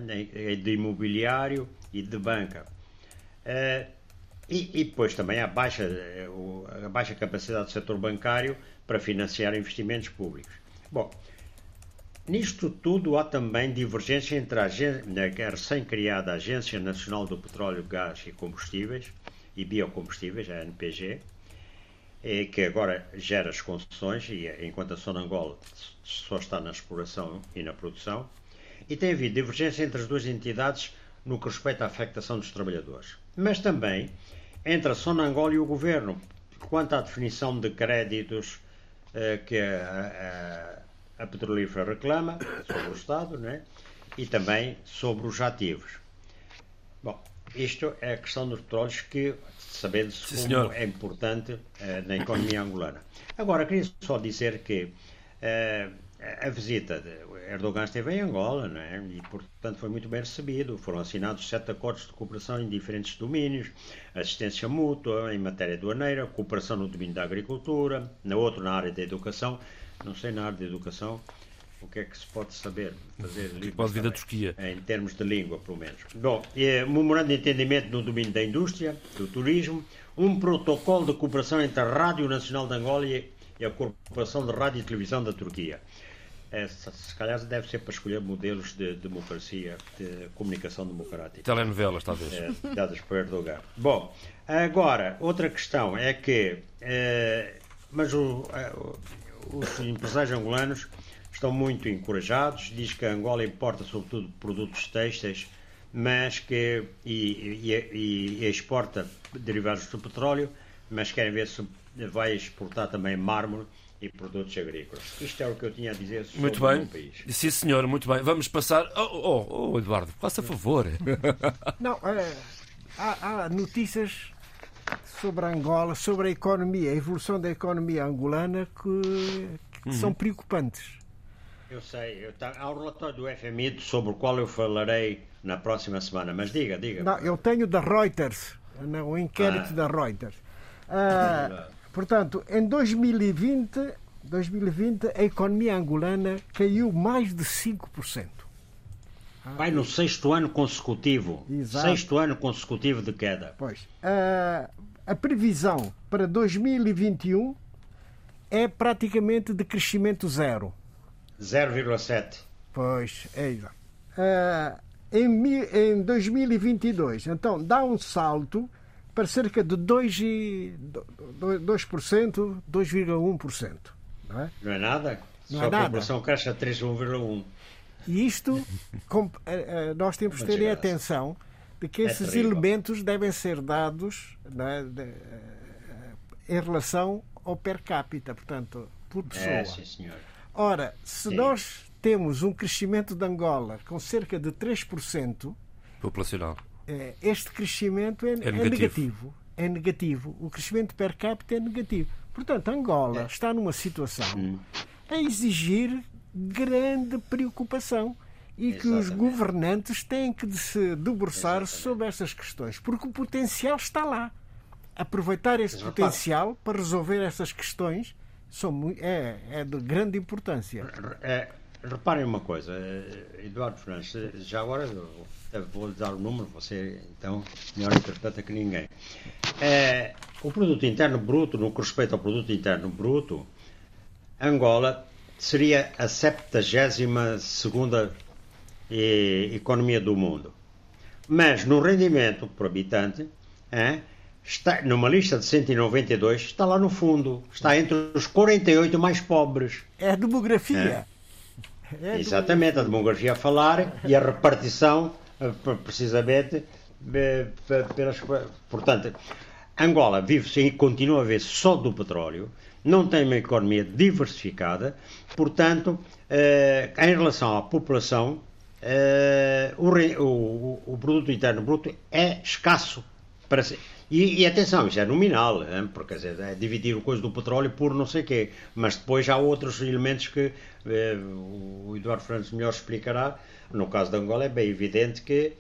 de imobiliário e de banca. E, e depois também a baixa, a baixa capacidade do setor bancário para financiar investimentos públicos. Bom, nisto tudo há também divergência entre a, a recém-criada Agência Nacional do Petróleo, Gás e Combustíveis e Biocombustíveis, a NPG, é que agora gera as concessões, e enquanto a Sonangol só está na exploração e na produção, e tem havido divergência entre as duas entidades no que respeita à afectação dos trabalhadores. Mas também entre a Sonangol e o Governo, quanto à definição de créditos eh, que a, a, petrolífera reclama sobre o Estado né? e também sobre os ativos. Bom, isto é a questão dos petróleos que, sabendo-se como senhor. é importante eh, na economia angolana. Agora, queria só dizer que eh, a visita de Erdogan esteve em Angola é? e, portanto, foi muito bem recebido. Foram assinados sete acordos de cooperação em diferentes domínios: assistência mútua em matéria aduaneira, cooperação no domínio da agricultura, na outra na área da educação. Não sei na área da educação o que é que se pode saber fazer pode vir da Turquia em termos de língua pelo menos bom é, memorando de entendimento no domínio da indústria do turismo um protocolo de cooperação entre a Rádio Nacional de Angola e a Corporação de Rádio e Televisão da Turquia é, se calhar deve ser para escolher modelos de democracia, de comunicação democrática. Telenovelas, talvez. É, dadas por Erdogan. Bom, agora, outra questão é que. É, mas o, é, os empresários angolanos estão muito encorajados. Diz que a Angola importa, sobretudo, produtos têxteis, mas que. e, e, e exporta derivados do petróleo, mas querem ver se vai exportar também mármore e produtos agrícolas. Isto é o que eu tinha a dizer sobre muito bem. o país. Sim, senhor, muito bem. Vamos passar. Oh, oh, oh Eduardo, faça favor. Não, é, há, há notícias sobre Angola, sobre a economia, a evolução da economia angolana que, que uhum. são preocupantes. Eu sei, eu, tá, há um relatório do FMI sobre o qual eu falarei na próxima semana, mas diga, diga. Não, eu tenho da Reuters, o inquérito ah. da Reuters. Ah, Portanto, em 2020, 2020 a economia angolana caiu mais de 5%. Vai no sexto ano consecutivo. Exato. Sexto ano consecutivo de queda. Pois. A, a previsão para 2021 é praticamente de crescimento zero. 0,7. Pois, é exato. Uh, em, em 2022, então, dá um salto para cerca de 2%, 2,1%. Não é? Não é nada? Não Só é nada. a população cresce a 3,1%. E isto, eh, eh, nós temos que ter atenção de que é esses elementos devem ser dados é, de, eh, em relação ao per capita, portanto, por é, pessoa. É, sim, senhor. Ora, se sim. nós temos um crescimento de Angola com cerca de 3%, populacional é, este crescimento é, é, negativo. é, negativo. É negativo. O crescimento per capita é negativo. Portanto, Angola é. está numa situação a exigir grande preocupação e Exatamente. que os governantes têm que se debruçar Exatamente. sobre essas questões, porque o potencial está lá. Aproveitar esse Exatamente. potencial para resolver essas questões são, é, é de grande importância. É, reparem uma coisa, Eduardo Fernandes, já agora vou dar o número, você então melhor interpreta que ninguém. É, o produto interno bruto, no que respeita ao produto interno bruto, Angola seria a 72 segunda economia do mundo. Mas no rendimento por habitante, é, está numa lista de 192, está lá no fundo, está entre os 48 mais pobres. É a demografia. É. É Exatamente, a demografia a falar e a repartição eh, precisamente eh, pelas. Portanto, Angola vive e continua a ver só do petróleo, não tem uma economia diversificada, portanto, eh, em relação à população, o, o, o, produto interno bruto é escasso para. E, e, atenção, isso é nominal, hein? porque dizer, é dividir o coisa do petróleo por não sei quê, mas depois há outros elementos que eh, o Eduardo Fernandes melhor explicará, no caso de Angola é bem evidente que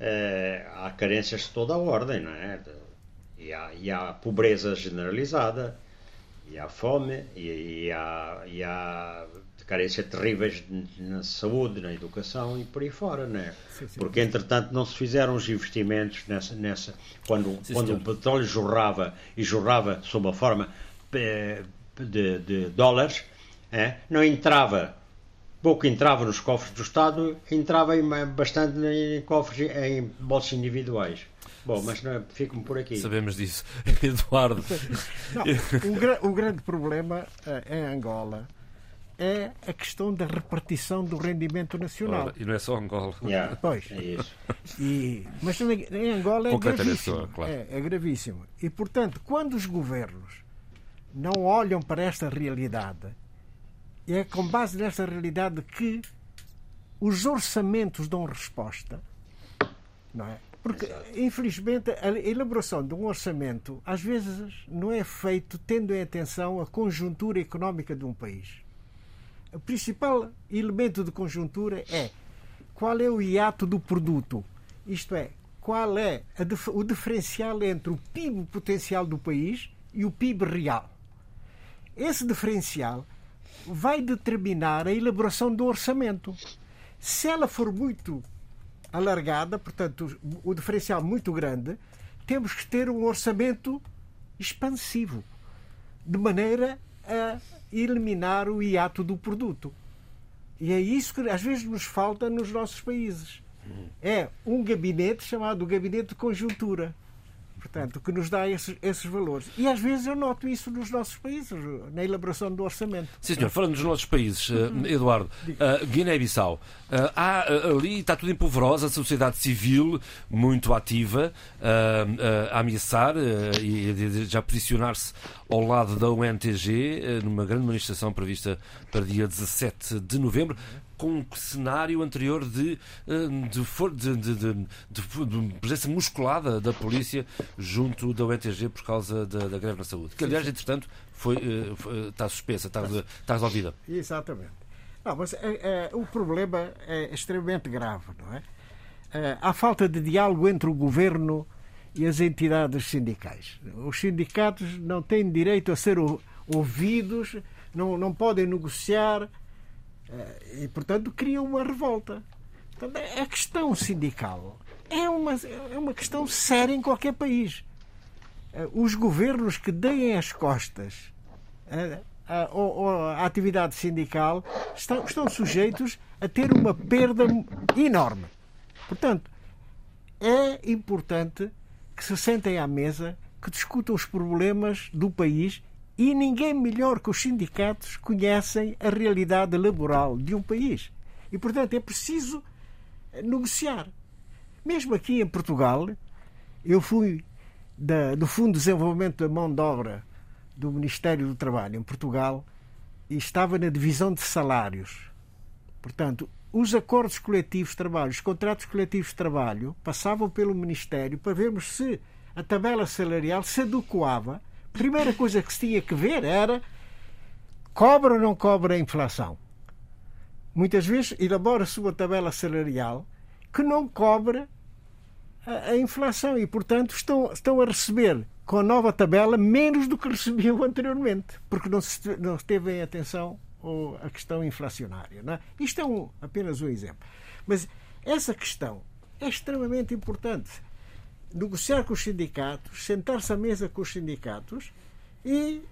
eh, há carências de toda a ordem, não é? E há, e há pobreza generalizada, e há fome, e, e, há, e há carências terríveis na saúde, na educação e por aí fora, é? Sim, sim. Porque, entretanto, não se fizeram os investimentos nessa. nessa quando sim, quando o petróleo jorrava e jorrava sob a forma eh, de, de dólares, é, não entrava pouco entrava nos cofres do Estado, entrava bastante em cofres, em bolsos individuais. Bom, mas não, fico-me por aqui. Sabemos disso. (laughs) Eduardo. Não, o, o, grande problema uh, em Angola é a questão da repartição do rendimento nacional. Ora, e não é só Angola. Yeah, pois. É isso. E, mas em Angola é gravíssimo. claro. é, é gravíssimo. E, portanto, quando os governos não olham para esta realidade, é com base nesta realidade que os orçamentos dão resposta. Não é? Porque, Exato. infelizmente, a elaboração de um orçamento às vezes não é feito tendo em atenção a conjuntura económica de um país. O principal elemento de conjuntura é qual é o hiato do produto, isto é, qual é o diferencial entre o PIB potencial do país e o PIB real. Esse diferencial vai determinar a elaboração do orçamento. Se ela for muito alargada, portanto, o diferencial muito grande, temos que ter um orçamento expansivo, de maneira a eliminar o hiato do produto. E é isso que às vezes nos falta nos nossos países. É um gabinete chamado Gabinete de Conjuntura portanto, que nos dá esses, esses valores. E às vezes eu noto isso nos nossos países, na elaboração do orçamento. Sim, senhor. Falando dos nossos países, uh, Eduardo, uh, Guiné-Bissau, uh, há ali, está tudo em polvorosa, a sociedade civil muito ativa, a ameaçar e já posicionar-se ao lado da UNTG numa grande manifestação prevista para dia 17 de novembro com um cenário anterior de, eh, de, de, de, presença musculada da polícia junto da UNTG por causa da, da greve na saúde. Que, aliás, entretanto, foi, eh, foi, está suspensa, está, está resolvida. Exatamente. Não, mas é, é, o problema é extremamente grave, não é? é? Há falta de diálogo entre o governo e as entidades sindicais. Os sindicatos não têm direito a ser ouvidos, não, não podem negociar, eh, e, portanto, criam uma revolta. Portanto, a questão sindical é uma, é uma questão séria em qualquer país. Eh, os governos que deem as costas à, à atividade sindical estão, estão sujeitos a ter uma perda enorme. Portanto, é importante que se sentem à mesa, que discutam os problemas do país e ninguém melhor que os sindicatos conhecem a realidade laboral de um país. E, portanto, é preciso negociar. Mesmo aqui em Portugal, eu fui da, do Fundo de Desenvolvimento da Mão de Obra do Ministério do Trabalho em Portugal e estava na divisão de salários. Portanto, os acordos coletivos de trabalho, os contratos coletivos de trabalho passavam pelo Ministério para vermos se a tabela salarial se adequava primeira coisa que se tinha que ver era cobra ou não cobra a inflação. Muitas vezes elabora-se uma tabela salarial que não cobra a, a, inflação e, portanto, estão, estão a receber com a nova tabela menos do que recebiam (laughs) anteriormente, porque não se, não se teve em atenção a questão inflacionária. É? Isto é um, apenas um exemplo. Mas essa questão é extremamente importante negociar com os sindicatos, sentar-se à mesa com os sindicatos e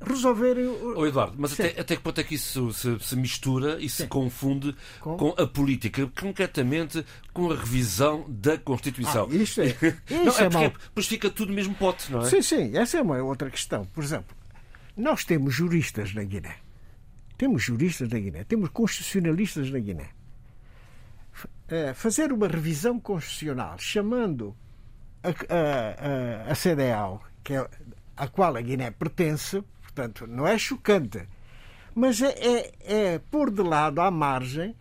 resolver. Oh, Eduardo, mas até, até, que ponto é que isso se, se mistura e se Sim. confunde com? com? a política, concretamente com a revisão da Constituição? Ah, isso é. (laughs) Isso não, é, é porque, pois fica tudo no mesmo pote, não é? Sim, sim, essa é uma outra questão. Por exemplo, nós temos juristas na Guiné. Temos juristas na Guiné, temos constitucionalistas na Guiné. Eh, fazer uma revisão constitucional chamando a, a, a CDAO, que é a qual a Guiné pertence, portanto, não é chocante, mas é, é, é pôr de lado à margem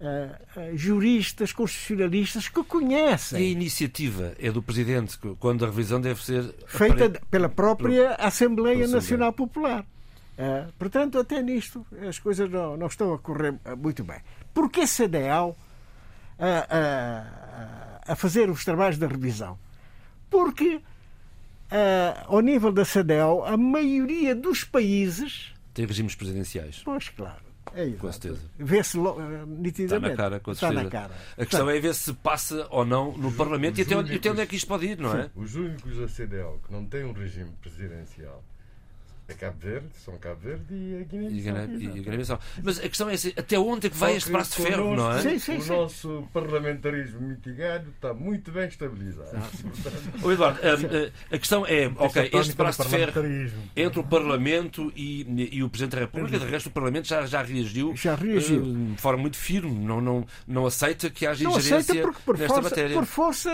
uh, juristas, constitucionalistas que conhecem. E a iniciativa é do Presidente, quando a revisão deve ser feita pela própria Assembleia, Nacional Popular. Uh, portanto, até nisto as coisas não, não estão a correr muito bem. Porquê a CDAO a, a, a fazer os trabalhos da revisão? Porque ah, ao nível da CEDEL, a maioria dos países. Tem regimes presidenciais. Pois, claro. É isso. Com certeza. Vê-se ah, Está nitidamente. na cara, com Está certeza. na cara. A questão é ver se passa ou não no Parlamento e até, onde, e até onde é que isto pode ir, não é? Os únicos da CDL que não têm um regime presidencial é Cabo Verde, são Cabo Verde e a Guiné-Bissau. Guiné- e Guiné-Bissau. Mas a questão é assim, até onde é que vai Só este braço de ferro, não é? Sim, sim, o sim. nosso parlamentarismo mitigado está muito bem estabilizado. Ô, Eduardo, a, a- a questão é, ok, este braço de ferro entre o Parlamento e, e o Presidente da República, de resto o Parlamento já, já reagiu, Já reagiu. eh, de forma muito firme, não, não, não aceita que haja Não ingerência aceita porque, por, nesta força, matéria. por força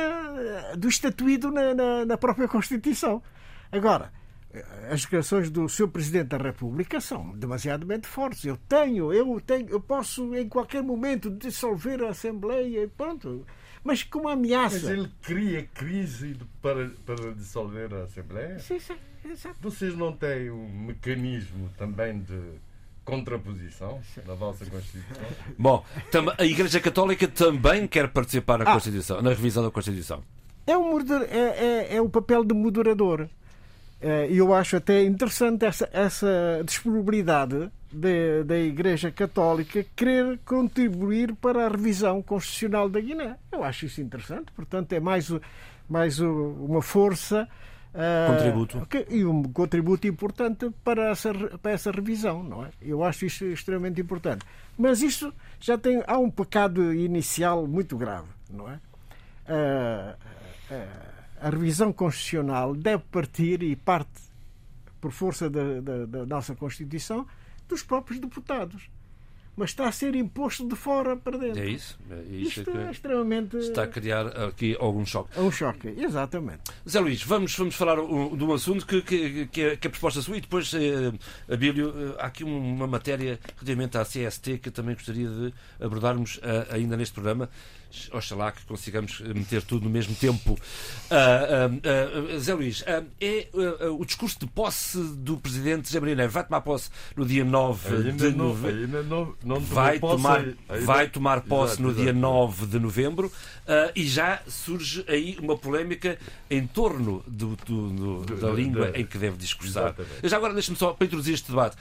do estatuído na, na, na própria Constituição. Agora, as declarações do seu Presidente da República são demasiadamente fortes. Eu tenho, eu tenho, eu posso em qualquer momento dissolver a Assembleia e pronto. Mas com uma ameaça. Mas ele cria crise para, para dissolver a Assembleia? Sim, sim, exato. Vocês não têm um mecanismo também de contraposição na vossa Constituição? (laughs) Bom, a Igreja Católica também quer participar na Ah. Constituição, na revisão da Constituição. É, moder- é, é, é o papel de moderador. Eh, E eu acho até interessante essa, essa disponibilidade de- da Igreja Católica querer contribuir para a revisão constitucional da Guiné. Eu acho isso interessante. Portanto, é mais, mais uma força. eh, Contributo. que- E um contributo importante para essa, para essa revisão, não é? Eu acho isso extremamente importante. Mas isso já tem. Há um pecado inicial muito grave, não é? Ah, ah, a revisão constitucional deve partir e parte, por força da, da- da nossa Constituição, dos próprios deputados. Mas está a ser imposto de fora para dentro. É isso? É isso Isto é é extremamente. está a criar aqui algum choque. É um choque, exatamente. Zé Luís, vamos, vamos falar um- de um assunto que, que, que, é, que é proposta sua e depois, eh, Abílio, eh, há aqui uma matéria relativamente à CST que também gostaria de abordarmos eh, ainda neste programa. Oxalá que consigamos eh, meter tudo no mesmo tempo. Ah, ah, ah, Zé Luís, ah, é ah, ah, o discurso de posse do Presidente Neves vai tomar posse no dia 9 Ainda de novembro. Vai tomar, ainda- vai tomar posse Exato, no dia exato. 9 de novembro e já surge aí uma polémica em torno do, do- do- da língua em que deve discursar. Exatamente. Já agora deixe-me só para introduzir este debate,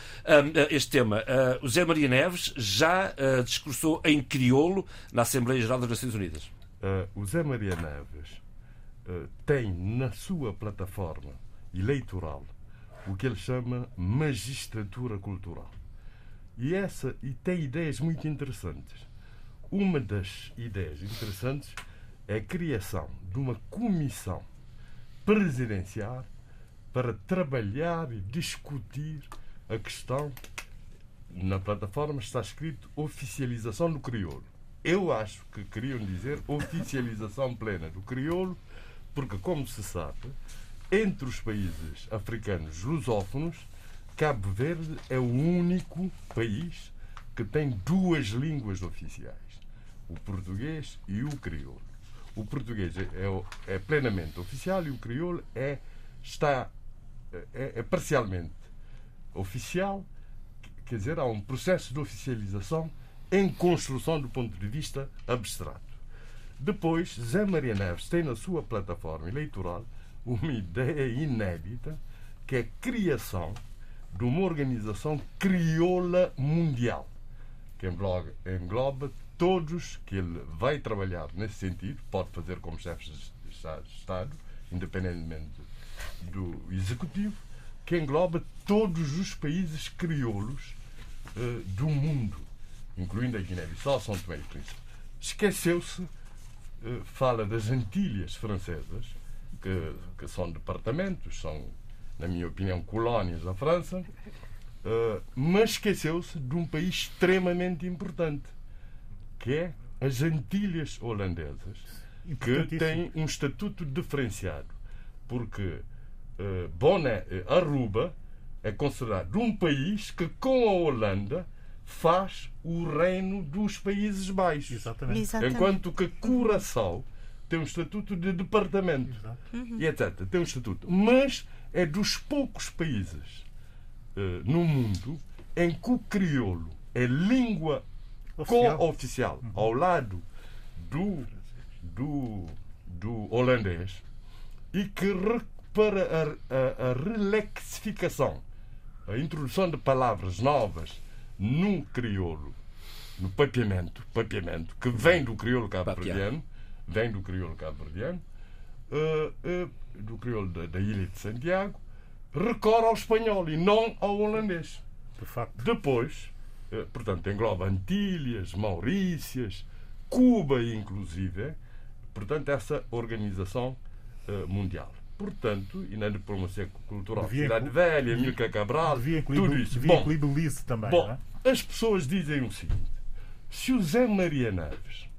este tema. O Zé Maria Neves já discursou em crioulo na Assembleia Geral das Nações Unidas. Uh, o Zé Maria Neves uh, tem na sua plataforma eleitoral o que ele chama magistratura cultural. E, essa, e tem ideias muito interessantes. Uma das ideias interessantes é a criação de uma comissão presidencial para trabalhar e discutir a questão. Na plataforma está escrito oficialização do crioulo. Eu acho que queriam dizer oficialização plena do crioulo, porque, como se sabe, entre os países africanos lusófonos, Cabo Verde é o único país que tem duas línguas oficiais, o português e o crioulo. O português é, o- é plenamente oficial e o crioulo é, está, é, é parcialmente oficial, quer dizer, há um processo de oficialização em construção do ponto de vista abstrato. Depois, Zé Maria Neves tem na sua plataforma eleitoral uma ideia inédita, que é a criação de uma organização crioula mundial, que engloba, todos que ele vai trabalhar nesse sentido, pode fazer como chefe de Estado- de Estado, independentemente do Executivo, que engloba todos os países crioulos eh, do mundo, incluindo a Guiné-Bissau, São Tomé e Príncipe. Esqueceu-se, eh, fala das Antilhas francesas, que, que são departamentos, são, na minha opinião, colónias da França, eh, mas esqueceu-se de um país extremamente importante, que é as Antilhas holandesas, que têm um estatuto diferenciado, porque eh, Boné, Aruba é considerado um país que, com a Holanda, faz o reino dos Países Baixos. Exatamente. Exatamente. Enquanto que Curaçao tem um estatuto de departamento Exato. e etc. Tem um estatuto. Mas é dos poucos países eh, no mundo em que o crioulo é língua Oficial. co-oficial ao lado do, do, do holandês e que re- para a, a, a relexificação, a introdução de palavras novas no crioulo, no papiamento, papiamento que vem do crioulo cabo-verdiano, vem do crioulo cabo-verdiano, uh, uh, do crioulo da, da, Ilha de Santiago, recorre ao espanhol e não ao holandês. De facto. Depois, uh, portanto, engloba Antilhas, Maurícias, Cuba, inclusive, portanto, essa organização mundial. Portanto, e na diplomacia cultural, devia Cidade. Velha, Milka Cabral, tudo isso. Devia incluir Belize também. Bom, é? As pessoas dizem o seguinte: se o Zé Maria Neves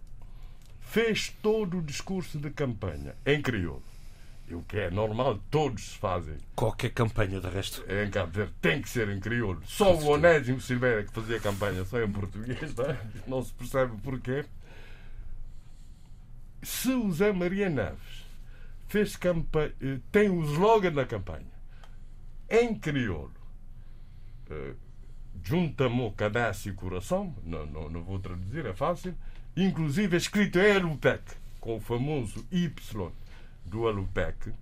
fez todo o discurso de campanha em crioulo, o que é normal, todos fazem. Qualquer campanha, de resto. Em Cabo Verde tem que ser em crioulo. Só o Onésimo Silveira que fazia campanha só em português, não, é? não se percebe porquê. Se o Zé Maria Neves fez campanha, eh, tem o slogan da campanha em crioulo. Junta-me cabeça e coração, não, não, não, vou traduzir, é fácil. Inclusive é escrito em Alupec, com o famoso Y do Alupec.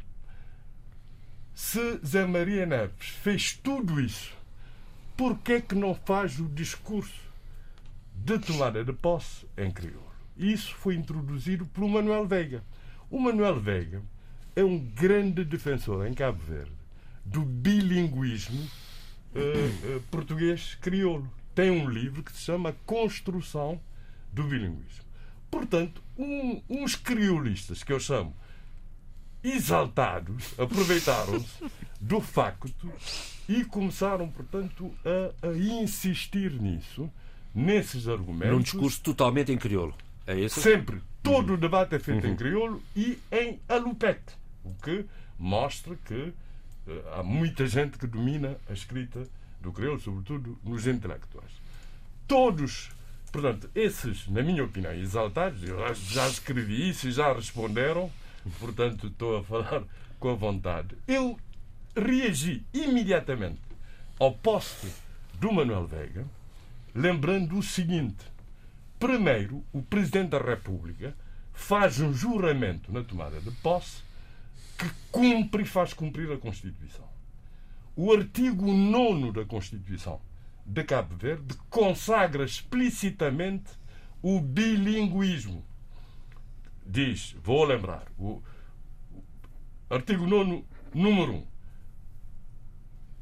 Se Zé Maria Neves fez tudo isso, por que que não faz o discurso de tomada de posse em crioulo? Isso foi introduzido pelo Manuel Veiga. O Manuel Veiga é um grande defensor em Cabo Verde do bilinguismo uh, uh, português-crioulo. Tem um livro que se chama Construção do Bilinguismo. Portanto, um, uns crioulistas que eu chamo exaltados aproveitaram-se (laughs) do facto e começaram, portanto, a, a, insistir nisso, nesses argumentos. Num discurso totalmente em crioulo. É isso? Sempre. Todo uhum. o debate é feito uhum. em crioulo e em alupete. O que mostra que há muita gente que domina a escrita do crioulo, sobretudo nos intelectuais. Todos, portanto, esses, na minha opinião, exaltados, eu já escrevi isso e já responderam, portanto, estou a falar com a vontade. Eu reagi imediatamente ao poste do Manuel Veiga, lembrando o seguinte: primeiro, o Presidente da República faz um juramento na tomada de posse que cumpre e faz cumprir a Constituição. O artigo 9 da Constituição de Cabo Verde consagra explicitamente o bilinguismo. Diz, vou lembrar, o artigo 9, número 1.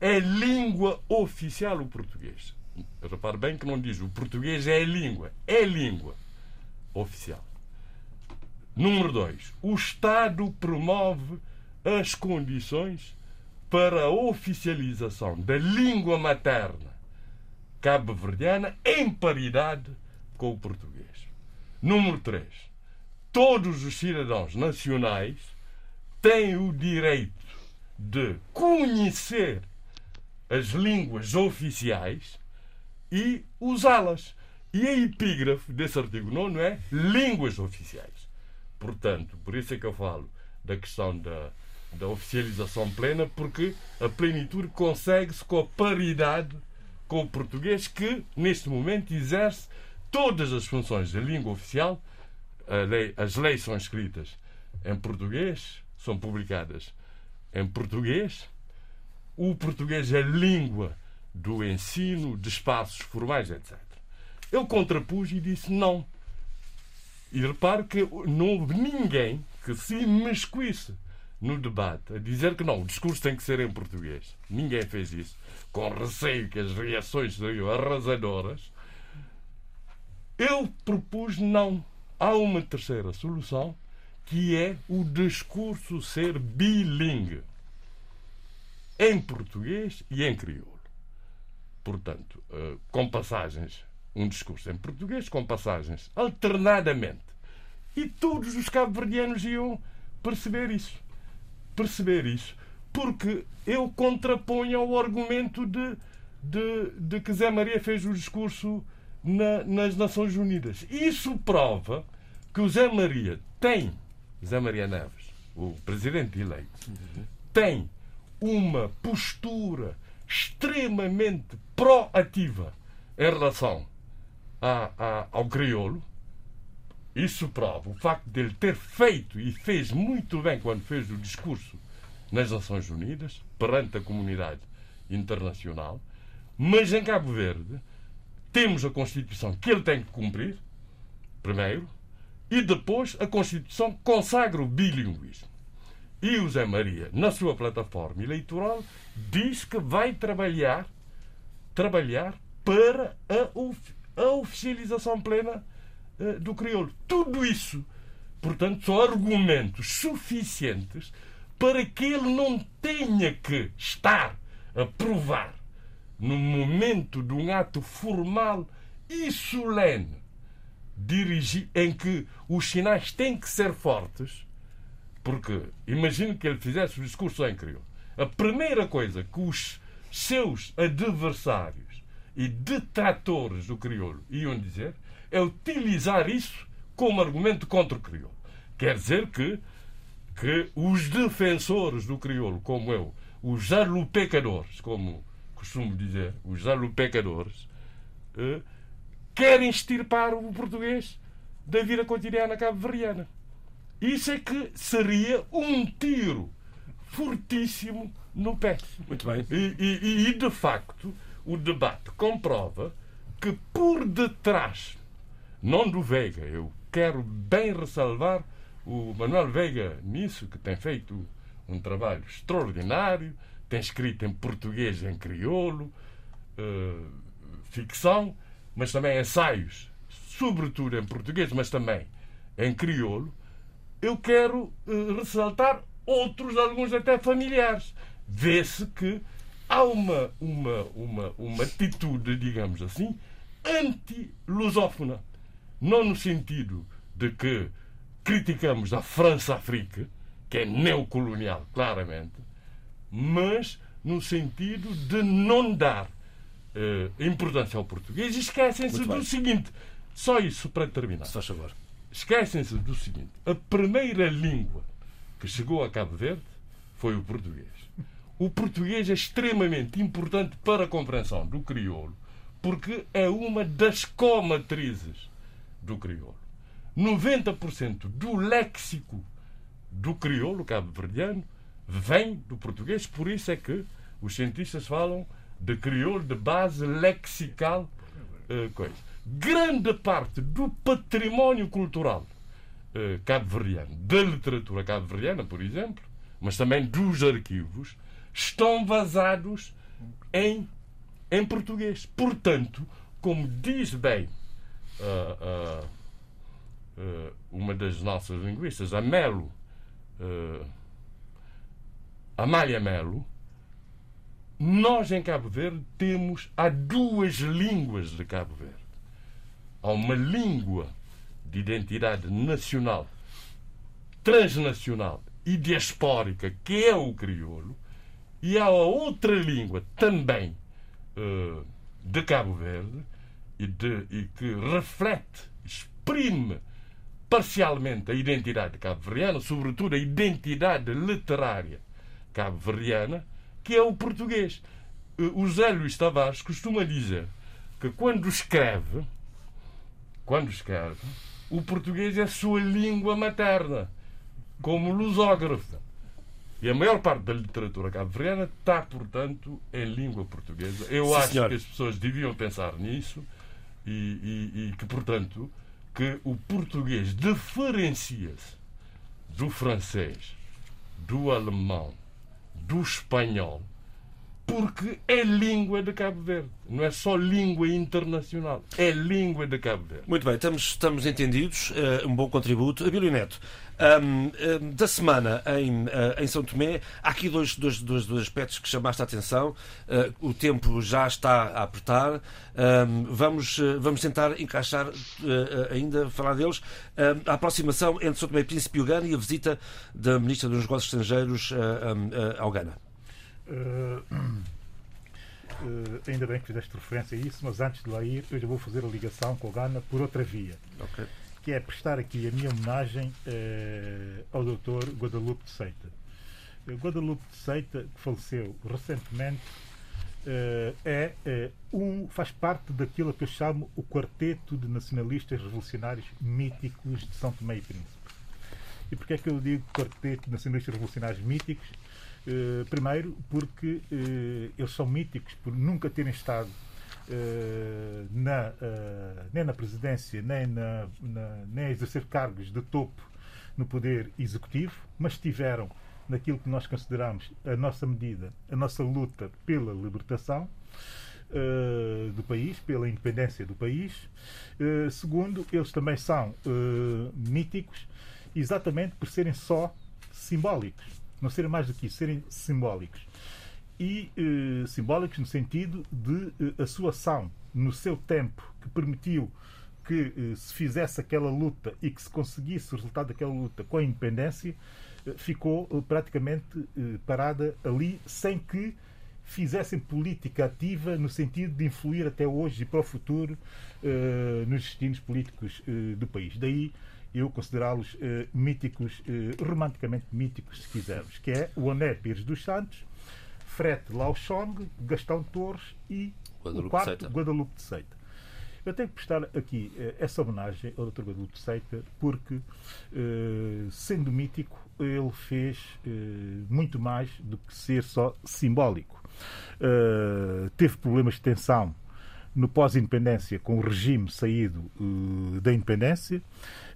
É língua oficial o português. Repare bem que não diz o português é língua. É língua oficial. Número 2. O Estado promove as condições para a oficialização da língua materna cabo-verdiana em paridade com o português. Número 3. Todos os cidadãos nacionais têm o direito de conhecer as línguas oficiais e usá-las. E a epígrafe desse artigo 9 é línguas oficiais. Portanto, por isso é que eu falo da questão da, da oficialização plena, porque a plenitude consegue-se com a paridade com o português, que neste momento exerce todas as funções da língua oficial. Lei, as leis são escritas em português, são publicadas em português. O português é língua do ensino, de espaços formais, etc. Eu contrapus e disse não. E repare que não houve ninguém que se imiscuísse no debate a dizer que não, o discurso tem que ser em português. Ninguém fez isso, com receio que as reações seriam arrasadoras. Eu propus não. Há uma terceira solução, que é o discurso ser bilingue em português e em crioulo. Portanto, eh, com passagens, um discurso em português, com passagens alternadamente. E todos os cabo-verdianos iam perceber isso perceber isso, porque eu contraponho ao argumento de, de, de que Zé Maria fez o discurso na, nas Nações Unidas. Isso prova que o Zé Maria tem, Zé Maria Neves, o presidente eleito, tem uma postura extremamente proativa em relação a, a, ao crioulo, isso prova o facto de ele ter feito e fez muito bem quando fez o discurso nas Nações Unidas, perante a comunidade internacional, mas em Cabo Verde temos a Constituição que ele tem que cumprir, primeiro, e depois a Constituição consagra o bilinguismo. E o Zé Maria, na sua plataforma eleitoral, diz que vai trabalhar, trabalhar para a, a oficialização plena uh, do crioulo. Tudo isso, portanto, são argumentos suficientes para que ele não tenha que estar a provar no momento de um ato formal e solene dirigir, em que os sinais têm que ser fortes, porque imagino que ele fizesse o discurso em crioulo. A primeira coisa que os seus adversários e detratores do crioulo iam dizer é utilizar isso como argumento contra o crioulo. Quer dizer que, que os defensores do crioulo, como eu, os alupecadores, como costumo dizer, os alupecadores, eh, querem extirpar o português da vida cotidiana cabo-verdiana. Isso é que seria um tiro fortíssimo no pé. Muito bem. E, e, e, de facto, o debate comprova que por detrás, não do Veiga, eu quero bem ressalvar o Manuel Veiga nisso, que tem feito um trabalho extraordinário, tem escrito em português, em crioulo, uh, ficção, mas também ensaios, sobretudo em português, mas também em crioulo. Eu quero uh, ressaltar outros, alguns até familiares. Vê-se que há uma, uma, uma, uma atitude, digamos assim, anti-lusófona. Não no sentido de que criticamos a França-África, que é neocolonial, claramente, mas no sentido de não dar uh, importância ao português e esquecem-se do seguinte. Só isso para terminar. Se faz favor. Esquecem-se do seguinte. A primeira língua que chegou a Cabo Verde foi o português. O português é extremamente importante para a compreensão do crioulo, porque é uma das comatrizes do crioulo. 90% do léxico do crioulo cabo-verdiano vem do português, por isso é que os cientistas falam de crioulo de base lexical. Uh, coisa. Grande parte do património cultural uh, cabo-verdiano, da literatura cabo-verdiana, por exemplo, mas também dos arquivos, estão vazados em, em português. Portanto, como diz bem uh, uh, uma das nossas linguistas, a Melo, uh, Amália Melo, nós em Cabo Verde temos há duas línguas de Cabo Verde. Há uma língua de identidade nacional, transnacional e diaspórica, que é o crioulo, e há outra língua também uh, de Cabo Verde e, de, e que reflete, exprime parcialmente a identidade cabo-verdiana, sobretudo a identidade literária cabo-verdiana, que é o português. Eh, o Zé Luís Tavares costuma dizer que quando escreve, quando escreve, o português é a sua língua materna, como lusógrafo. E a maior parte da literatura cabo-verdiana está, portanto, em língua portuguesa. Eu Sim, acho senhor. que as pessoas deviam pensar nisso e, e, e que, portanto, que o português diferencia-se do francês, do alemão, do espanhol, porque é língua de Cabo Verde. Não é só língua internacional, é língua de Cabo Verde. Muito bem, estamos, estamos entendidos. eh, um bom contributo. Abílio Neto, ahm, ahm, da semana em, ah, em São Tomé, há aqui dois, dois, dois, dois aspectos que chamaste a atenção. Ah, o tempo já está a apertar. Ahm, vamos, ah, vamos tentar encaixar ainda, falar deles. A aproximação entre São Tomé e Príncipe e o Ghana e a visita da Ministra dos Negócios Estrangeiros ao Ghana. Eh, eh, ainda bem que fizeste referência a isso, mas antes de lá ir, eu já vou fazer a ligação com o Ghana por outra via, Ok. Que é prestar aqui a minha homenagem eh, ao Dr. Guadalupe de Seita. Eh, Guadalupe de Seita, que faleceu recentemente, eh, é, um, faz parte daquilo que eu chamo o quarteto de nacionalistas revolucionários míticos de São Tomé e Príncipe. E porquê é que eu digo quarteto de nacionalistas revolucionários míticos? Primeiro, porque eles são míticos por nunca terem estado na, nem na presidência, nem, na, na, nem a exercer cargos de topo no poder executivo, mas estiveram naquilo que nós consideramos a nossa medida, a nossa luta pela libertação uh, do país, pela independência do país. Uh, segundo, eles também são uh, míticos exatamente por serem só simbólicos, não serem mais do que isso, serem simbólicos. E simbólicos no sentido de a sua ação no seu tempo que permitiu que se fizesse aquela luta e que se conseguisse o resultado daquela luta com a independência, ficou praticamente parada ali sem que fizessem política ativa no sentido de influir até hoje e para o futuro uh, nos destinos políticos uh, do país. Daí eu considerá-los uh, míticos, romanticamente míticos, se quisermos, que é o Ané Pires dos Santos, Frete Lauchong, Gastão Torres e Guadalupe o quarto, Seita. Guadalupe de Seita. Eu tenho que prestar aqui essa homenagem ao Dr. Guadalupe de Seita porque, sendo mítico, ele fez muito mais do que ser só simbólico uh, teve problemas de tensão no pós-independência com o regime saído uh, da independência.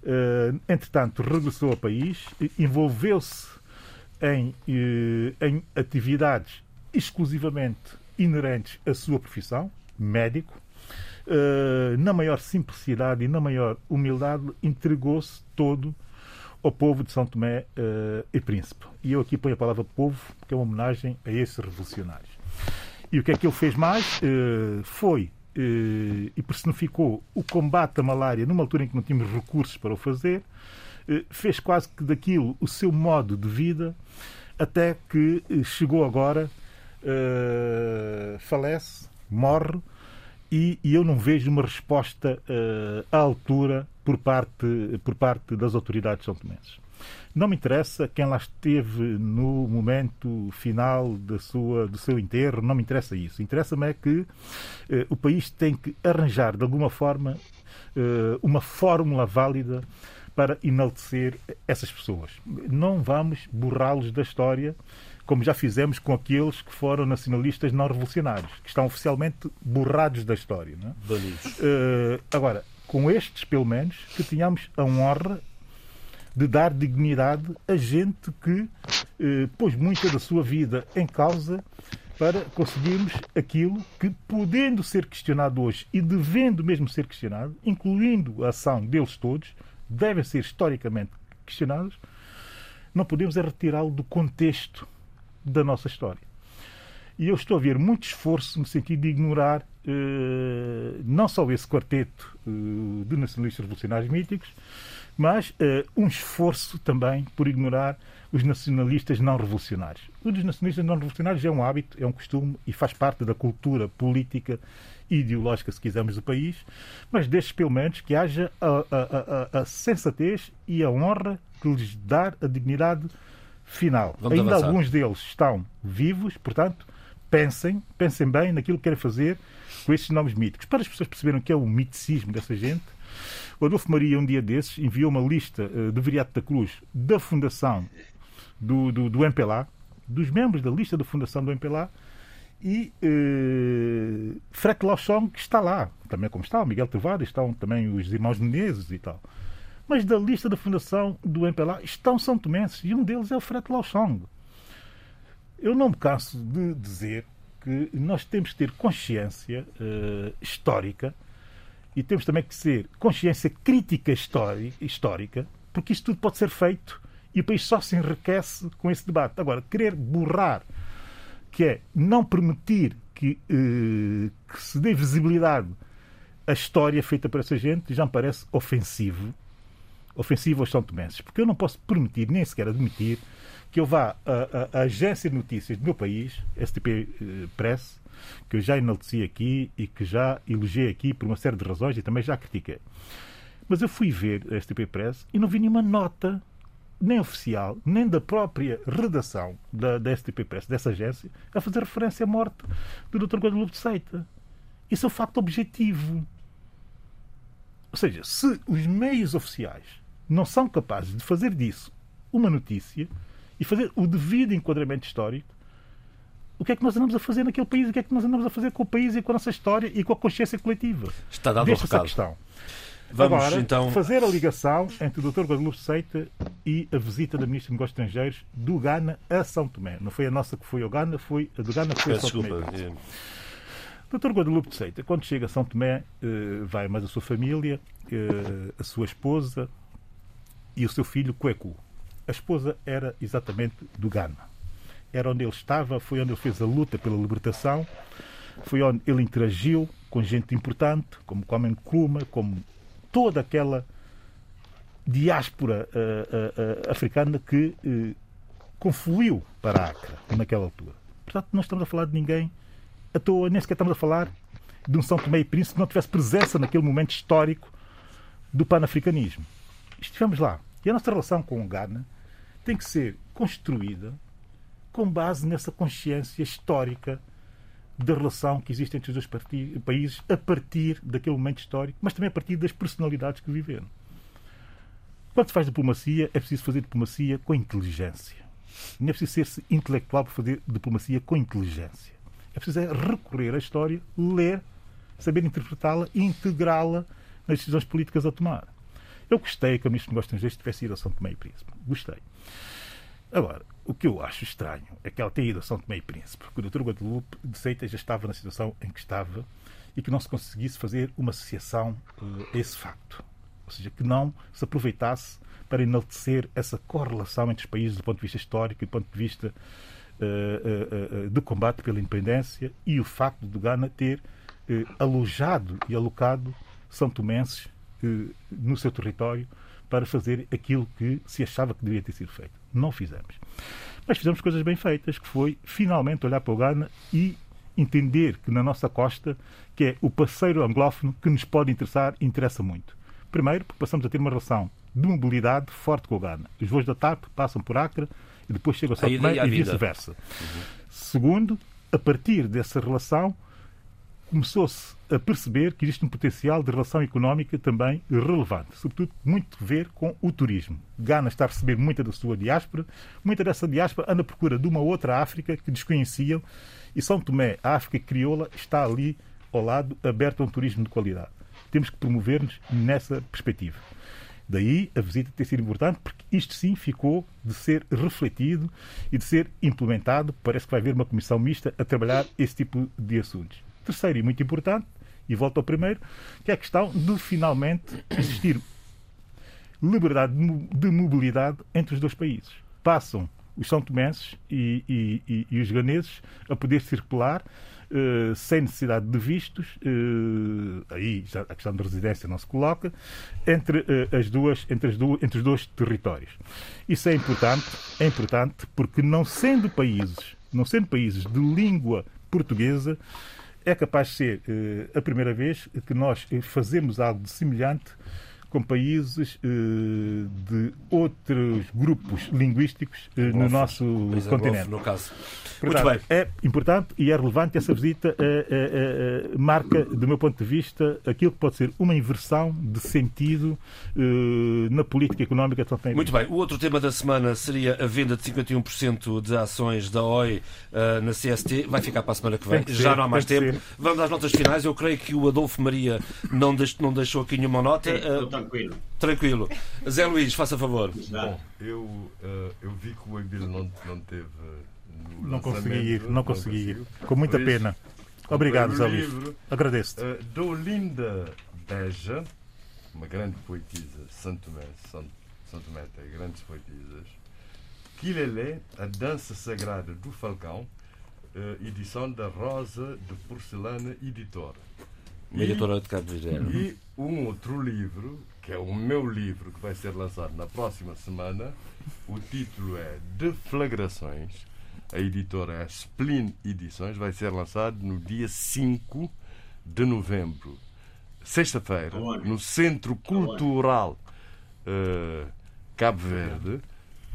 Uh, entretanto, regressou ao país, envolveu-se em, em atividades exclusivamente inerentes à sua profissão, médico. na maior simplicidade e na maior humildade, entregou-se todo ao povo de São Tomé e Príncipe. E eu aqui ponho a palavra povo, porque é uma homenagem a esses revolucionários. E o que é que ele fez mais? Uh, foi e personificou o combate à malária numa altura em que não tínhamos recursos para o fazer, fez quase que daquilo o seu modo de vida, até que chegou agora, falece, morre, e, e, eu não vejo uma resposta à altura por parte, por parte das autoridades são tomenses. Não me interessa quem lá esteve no momento final da sua, do seu enterro, não me interessa isso. Interessa-me é que eh, o país tem que arranjar, de alguma forma, eh, uma fórmula válida para enaltecer essas pessoas. Não vamos borrá-los da história como já fizemos com aqueles que foram nacionalistas não revolucionários, que estão oficialmente borrados da história. Não é? uh, agora, com estes, pelo menos, que tenhamos a honra de dar dignidade a gente que eh, pôs muita da sua vida em causa para conseguirmos aquilo que, podendo ser questionado hoje e devendo mesmo ser questionado, incluindo a ação deles todos, devem ser historicamente questionados, não podemos é retirá-lo do contexto da nossa história. E eu estou a ver muito esforço no sentido de ignorar eh, não só esse quarteto eh, de nacionalistas revolucionários míticos, mas uh, um esforço também por ignorar os nacionalistas não revolucionários. O dos nacionalistas não revolucionários é um hábito, é um costume e faz parte da cultura política e ideológica, se quisermos, do país, mas destes, pelo menos, que haja a, a, a, a sensatez e a honra que lhes dá a dignidade final. Vamos Ainda avançar. alguns deles estão vivos, portanto, pensem, pensem bem naquilo que querem fazer com estes nomes míticos. Para as pessoas perceberem o que é o miticismo dessa gente, o Adolfo Maria, um dia desses, enviou uma lista uh, de Viriato da Cruz da fundação do, do, do MPLA, dos membros da lista da fundação do MPLA, e uh, Frete Lauchon, que está lá, também como está o Miguel Trevado, estão também os irmãos Menezes e tal. Mas da lista da fundação do MPLA estão São Tomenses, e um deles é o Frete Lauchon. Eu não me canso de dizer que nós temos que ter consciência uh, histórica e temos também que ser consciência crítica histórica, porque isto tudo pode ser feito e o país só se enriquece com esse debate. Agora, querer borrar, que é não permitir que, eh, que se dê visibilidade à história feita por essa gente, já me parece ofensivo. Ofensivo aos São Tomenses, porque eu não posso permitir, nem sequer admitir, que eu vá à, à agência de notícias do meu país, STP eh, Press, que eu já enalteci aqui e que já elogiei aqui por uma série de razões e também já critiquei. Mas eu fui ver a STP Press e não vi nenhuma nota, nem oficial, nem da própria redação da, da STP Press, dessa agência, a fazer referência à morte do Dr. Guadalupe de Seita. Isso é um facto objetivo. Ou seja, se os meios oficiais não são capazes de fazer disso uma notícia, e fazer o devido enquadramento histórico, o que é que nós andamos a fazer naquele país, o que é que nós andamos a fazer com o país e com a nossa história e com a consciência coletiva. Está dado o Deixa essa recado. questão. Vamos Agora, então. fazer a ligação entre o Dr. Guadalupe Seita e a visita da Ministra dos Negócios Estrangeiros do Ghana a São Tomé. Não foi a nossa que foi ao Ghana, foi a do Ghana que foi a São Tomé. desculpa. O Dr. Guadalupe de Seita, quando chega a São Tomé, eh, vai mais a sua família, eh, a sua esposa e o seu filho Cuecu. A esposa era exatamente do Ghana. Era onde ele estava, foi onde ele fez a luta pela libertação, foi onde ele interagiu com gente importante, como Kwame Nkrumah, como toda aquela diáspora eh, eh, eh, africana que confluiu para Acre naquela altura. Portanto, não estamos a falar de ninguém à toa, nem sequer estamos a falar de um São Tomé e Príncipe que não tivesse presença naquele momento histórico do panafricanismo. Estivemos lá. E a nossa relação com o Ghana tem que ser construída com base nessa consciência histórica da relação que existe entre os dois países a partir daquele momento histórico, mas também a partir das personalidades que viveram. Quando se faz diplomacia, é preciso fazer diplomacia com inteligência. Não é preciso ser-se intelectual para fazer diplomacia com inteligência. É preciso é recorrer à história, ler, saber interpretá-la e integrá-la nas decisões políticas a tomar. Eu gostei que a Ministra dos Negócios Estrangeiros tivesse ido a São Tomé e Príncipe. Gostei. Agora, o que eu acho estranho é que ela tenha ido a São Tomé e Príncipe, porque o Dr. Guadalupe de Seita já estava na situação em que estava e que não se conseguisse fazer uma associação eh, a esse facto. Ou seja, que não se aproveitasse para enaltecer essa correlação entre os países do ponto de vista histórico e do ponto de vista eh, eh, eh, do combate pela independência e o facto do Ghana ter alojado e alocado são tomenses eh, no seu território para fazer aquilo que se achava que devia ter sido feito. Não fizemos. Mas fizemos coisas bem feitas, que foi finalmente olhar para o Ghana e entender que na nossa costa, que é o parceiro anglófono que nos pode interessar interessa muito. Primeiro, porque passamos a ter uma relação de mobilidade forte com o Ghana. Os voos da TAP passam por Acre e depois chegam a São Tomé e vice-versa. Segundo, a partir dessa relação, começou-se a perceber que existe um potencial de relação económica também relevante, sobretudo muito a ver com o turismo. Ghana está a receber muita da sua diáspora, muita dessa diáspora anda à procura de uma outra África que desconheciam e São Tomé, a África crioula, está ali ao lado, aberta a um turismo de qualidade. Temos que promover-nos nessa perspectiva. Daí a visita ter sido importante, porque isto sim ficou de ser refletido e de ser implementado. Parece que vai haver uma comissão mista a trabalhar esse tipo de assuntos. Terceiro e muito importante, e volto ao primeiro, que é a questão de finalmente existir liberdade de mo- de mobilidade entre os dois países. Passam os são tomenses e, e- e- e os ganeses a poder circular eh, sem necessidade de vistos, eh, aí a questão de residência não se coloca, entre, eh, as duas, entre, as duas, entre os dois territórios. Isso é importante, é importante porque não sendo países, não sendo países de língua portuguesa, é capaz de ser eh, a primeira vez que nós eh, fazemos algo de semelhante com países eh, de outros grupos linguísticos eh, no nosso País continente. anglófono, no caso. Portanto, Muito bem. É importante e é relevante essa visita. eh, marca, do meu ponto de vista, aquilo que pode ser uma inversão de sentido eh, na política económica de São Tomé e Muito bem, o outro tema da semana seria a venda de 51% de ações da OI na CST. Vai ficar para a semana que vem, que já ser, não há mais tempo. Vamos às notas finais. Eu creio que o Adolfo Maria não deixou, não deixou aqui nenhuma nota. Sim, tranquilo. tranquilo. Zé Luís, faça favor. Bom, eu, eh, eu vi que o Emílio não, não teve. No Não consegui ir, não consegui ir. conseguiu. Com muita Por isso, pena. Obrigado, Zé Luís. Agradeço-te. Uh, da Olinda Beja, uma grande poetisa, Santo Tomé, São Tomé tem grandes poetisas, Quilelé, a dança sagrada do Falcão, uh, edição da Rosa de Porcelana Editora. Uma editora de Cabo Verde. E um outro livro, que é o meu livro, que vai ser lançado na próxima semana. O título é Deflagrações. A editora é Splin Edições. Vai ser lançado no dia 5 de novembro, sexta-feira, Aonde? no Centro Cultural eh, Cabo Verde.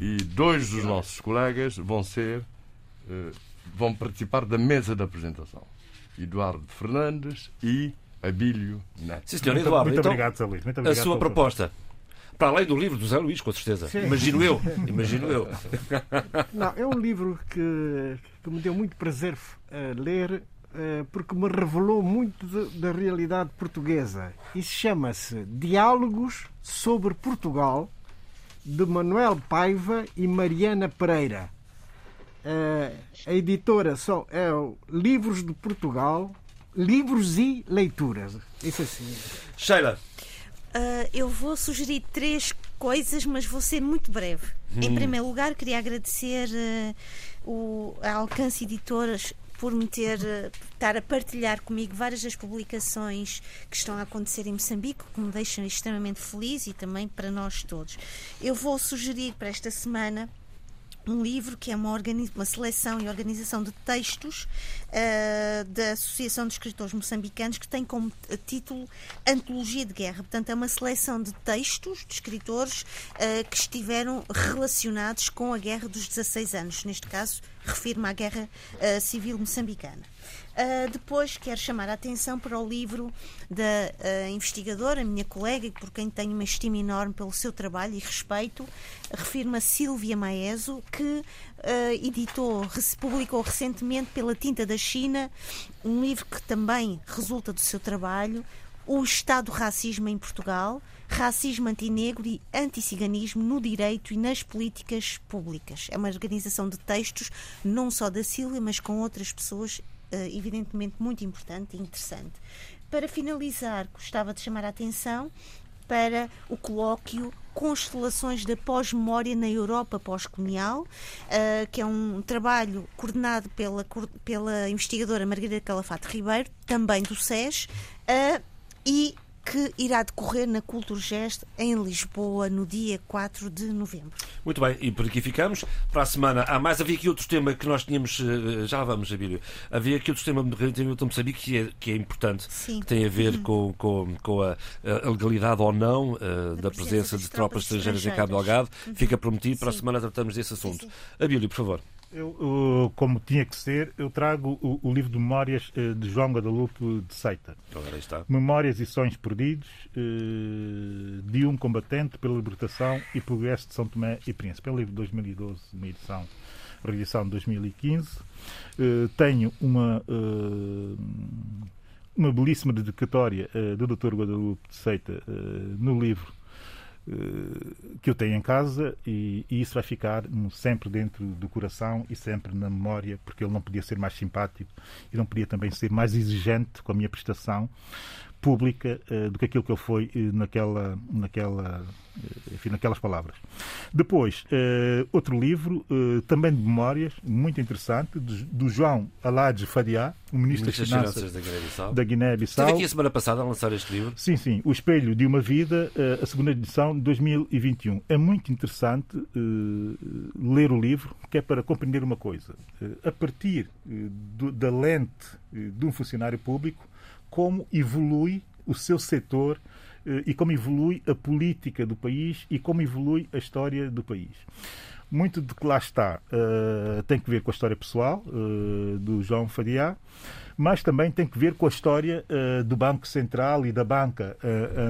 E dois dos nossos colegas vão ser eh, vão participar da mesa de apresentação. Eduardo Fernandes e Abílio. Sim, senhor Muito, Eduardo. muito então, obrigado, Zé Luís. Muito a obrigado sua pelo- proposta. Para além do livro do Zé Luís, com certeza. Sim. Imagino eu. (laughs) Imagino eu. Não, é um livro que, que me deu muito prazer uh, ler uh, porque me revelou muito de, da realidade portuguesa. E chama-se Diálogos sobre Portugal, de Manuel Paiva e Mariana Pereira. Uh, a editora só é o Livros de Portugal, Livros e Leituras. Isso assim. Sheila. Uh, eu vou sugerir três coisas, mas vou ser muito breve. Hum. Em primeiro lugar, queria agradecer uh, o, a Alcance Editoras por me ter uh, estar a partilhar comigo várias das publicações que estão a acontecer em Moçambique, que me deixam extremamente feliz e também para nós todos. Eu vou sugerir para esta semana um livro que é uma, uma seleção e organização de textos uh, da Associação de Escritores Moçambicanos que tem como título Antologia de Guerra. Portanto, é uma seleção de textos de escritores uh, que estiveram relacionados com a Guerra dos 16 anos. Neste caso, refiro-me à Guerra uh, Civil Moçambicana. Uh, depois quero chamar a atenção para o livro da uh, investigadora, minha colega, por quem tenho uma estima enorme pelo seu trabalho e respeito, refiro-me a Silvia Maeso, que uh, editou, publicou recentemente pela Tinta da China um livro que também resulta do seu trabalho, O Estado do Racismo em Portugal, Racismo Antinegro e Anticiganismo no Direito e nas Políticas Públicas. É uma organização de textos, não só da Silvia, mas com outras pessoas eh, evidentemente muito importante e interessante. Para finalizar, gostava de chamar a atenção para o colóquio Constelações da Pós-Memória na Europa Pós-Colonial, uh, que é um trabalho coordenado pela, pela investigadora Margarida Calafate Ribeiro, também do SES, uh, e que irá decorrer na Culturgest em Lisboa no dia 4 de novembro. Muito bem, e por aqui ficamos. Para a semana há mais. Havia aqui outro tema que nós tínhamos. Eh, já vamos, Abílio. Havia aqui outro tema relativamente a Moçambique que é, que é importante, Sim. que tem a ver uhum. com, com, com a, a, legalidade ou não uh, da, presença de, de tropas estrangeiras em Cabo Delgado. Uhum. Fica prometido. Para a semana tratamos desse assunto. Abílio, por favor. Eu, eu, como tinha que ser, eu trago o, o livro de memórias eh, de João Guadalupe de Seita. está. Memórias e Sonhos Perdidos eh, de um combatente pela libertação e progresso de São Tomé e Príncipe. É um livro de 2012, uma edição, reedição de 2015. Eh, tenho uma, uma belíssima dedicatória do Dr. Guadalupe de Seita no livro que eu tenho em casa e, e, isso vai ficar sempre dentro do coração e sempre na memória, porque ele não podia ser mais simpático e não podia também ser mais exigente com a minha prestação pública uh, do que aquilo que ele foi uh, naquela, naquela, uh, enfim, naquelas palavras. Depois, outro livro, também de memórias, muito interessante, do, João Aladji Fadiá, o Ministro, das Finanças, Finanças da Guiné-Bissau. Esteve aqui a semana passada a lançar este livro. Sim, sim. O Espelho de uma Vida, a segunda edição de 2021. É muito interessante ler o livro, que é para compreender uma coisa. a partir da lente de um funcionário público, como evolui o seu setor eh, e como evolui a política do país e como evolui a história do país. Muito de que lá está uh, tem que ver com a história pessoal uh, do João Fadiá, mas também tem que ver com a história uh, do Banco Central e da banca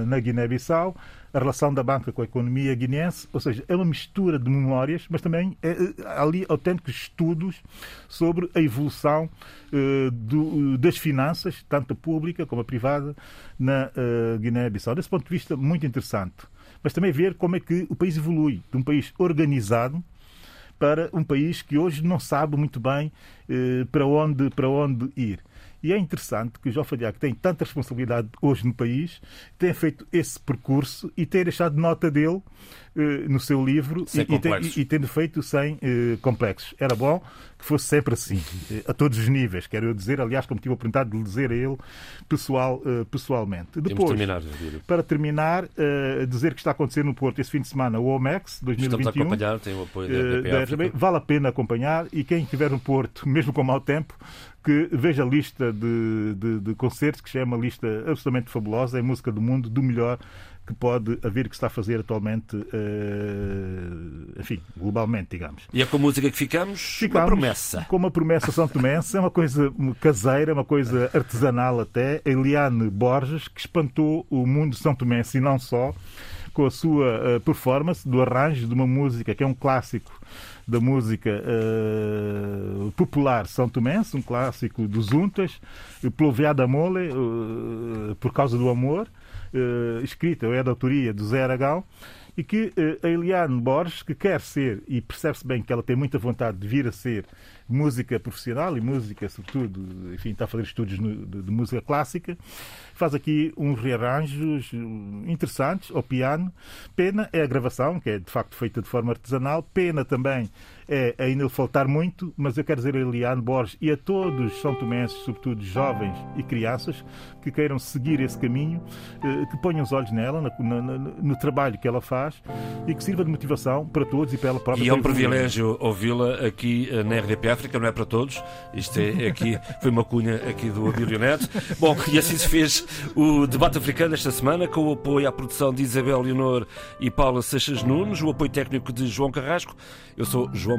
na Guiné-Bissau, a relação da banca com a economia guineense, ou seja, é uma mistura de memórias, mas também é, há ali autênticos estudos sobre a evolução uh, do, das finanças, tanto a pública como a privada, na uh, Guiné-Bissau. Desse ponto de vista, muito interessante. Mas também ver como é que o país evolui de um país organizado para um país que hoje não sabe muito bem uh, para, onde, para onde ir. E é interessante que o João Fadiá, que tem tanta responsabilidade hoje no país, tenha feito esse percurso e tenha deixado nota dele eh, no seu livro e, e, e, tendo feito sem uh, complexos. Era bom que fosse sempre assim, eh, a todos os níveis, quero eu dizer, aliás, como tive a oportunidade de lhe dizer a ele pessoal, pessoalmente. Depois, terminar, para terminar, dizer que está a acontecer no Porto esse fim de semana o OMEX 2021. Estamos a acompanhar, tem o apoio da RTP. Vale a pena acompanhar e quem estiver no Porto, (laughs) mesmo com mau tempo, que veja a lista de, de, de concertos, que já é uma lista absolutamente fabulosa, é música do mundo, do melhor que pode haver que está a fazer atualmente, uh, enfim, globalmente, digamos. E é com a música que ficamos? Ficamos uma promessa. Com uma promessa São Tomense, é uma coisa caseira, uma coisa artesanal até. Eliane Borges, que espantou o mundo São Tomense e não só com a sua uh, performance do arranjo de uma música que é um clássico da música uh, popular são tomense, um clássico dos Untas, Ploveada Mole, uh, por causa do amor, uh, escrita, ou é da autoria do Zé Aragão, e que a Eliane Borges, que quer ser, e percebe-se bem que ela tem muita vontade de vir a ser música profissional e música, sobretudo, enfim, está a fazer estudos de, de música clássica, faz aqui uns rearranjos interessantes ao piano. Pena é a gravação, que é de facto feita de forma artesanal. Pena também é ainda faltar muito, mas eu quero dizer a Eliane Borges e a todos os São Tomenses, sobretudo jovens e crianças, que queiram seguir esse caminho, eh, que ponham os olhos nela, no, no, no trabalho que ela faz e que sirva de motivação para todos e para ela própria. E é um privilégio ouvi-la aqui eh, na RDP África, não é para todos. Isto é aqui, (laughs) foi uma cunha aqui do Abílio Neto. Bom, e assim se fez o debate africano esta semana, com o apoio à produção de Isabel Leonor e Paula Seixas Nunes, o apoio técnico de João Carrasco. Eu sou João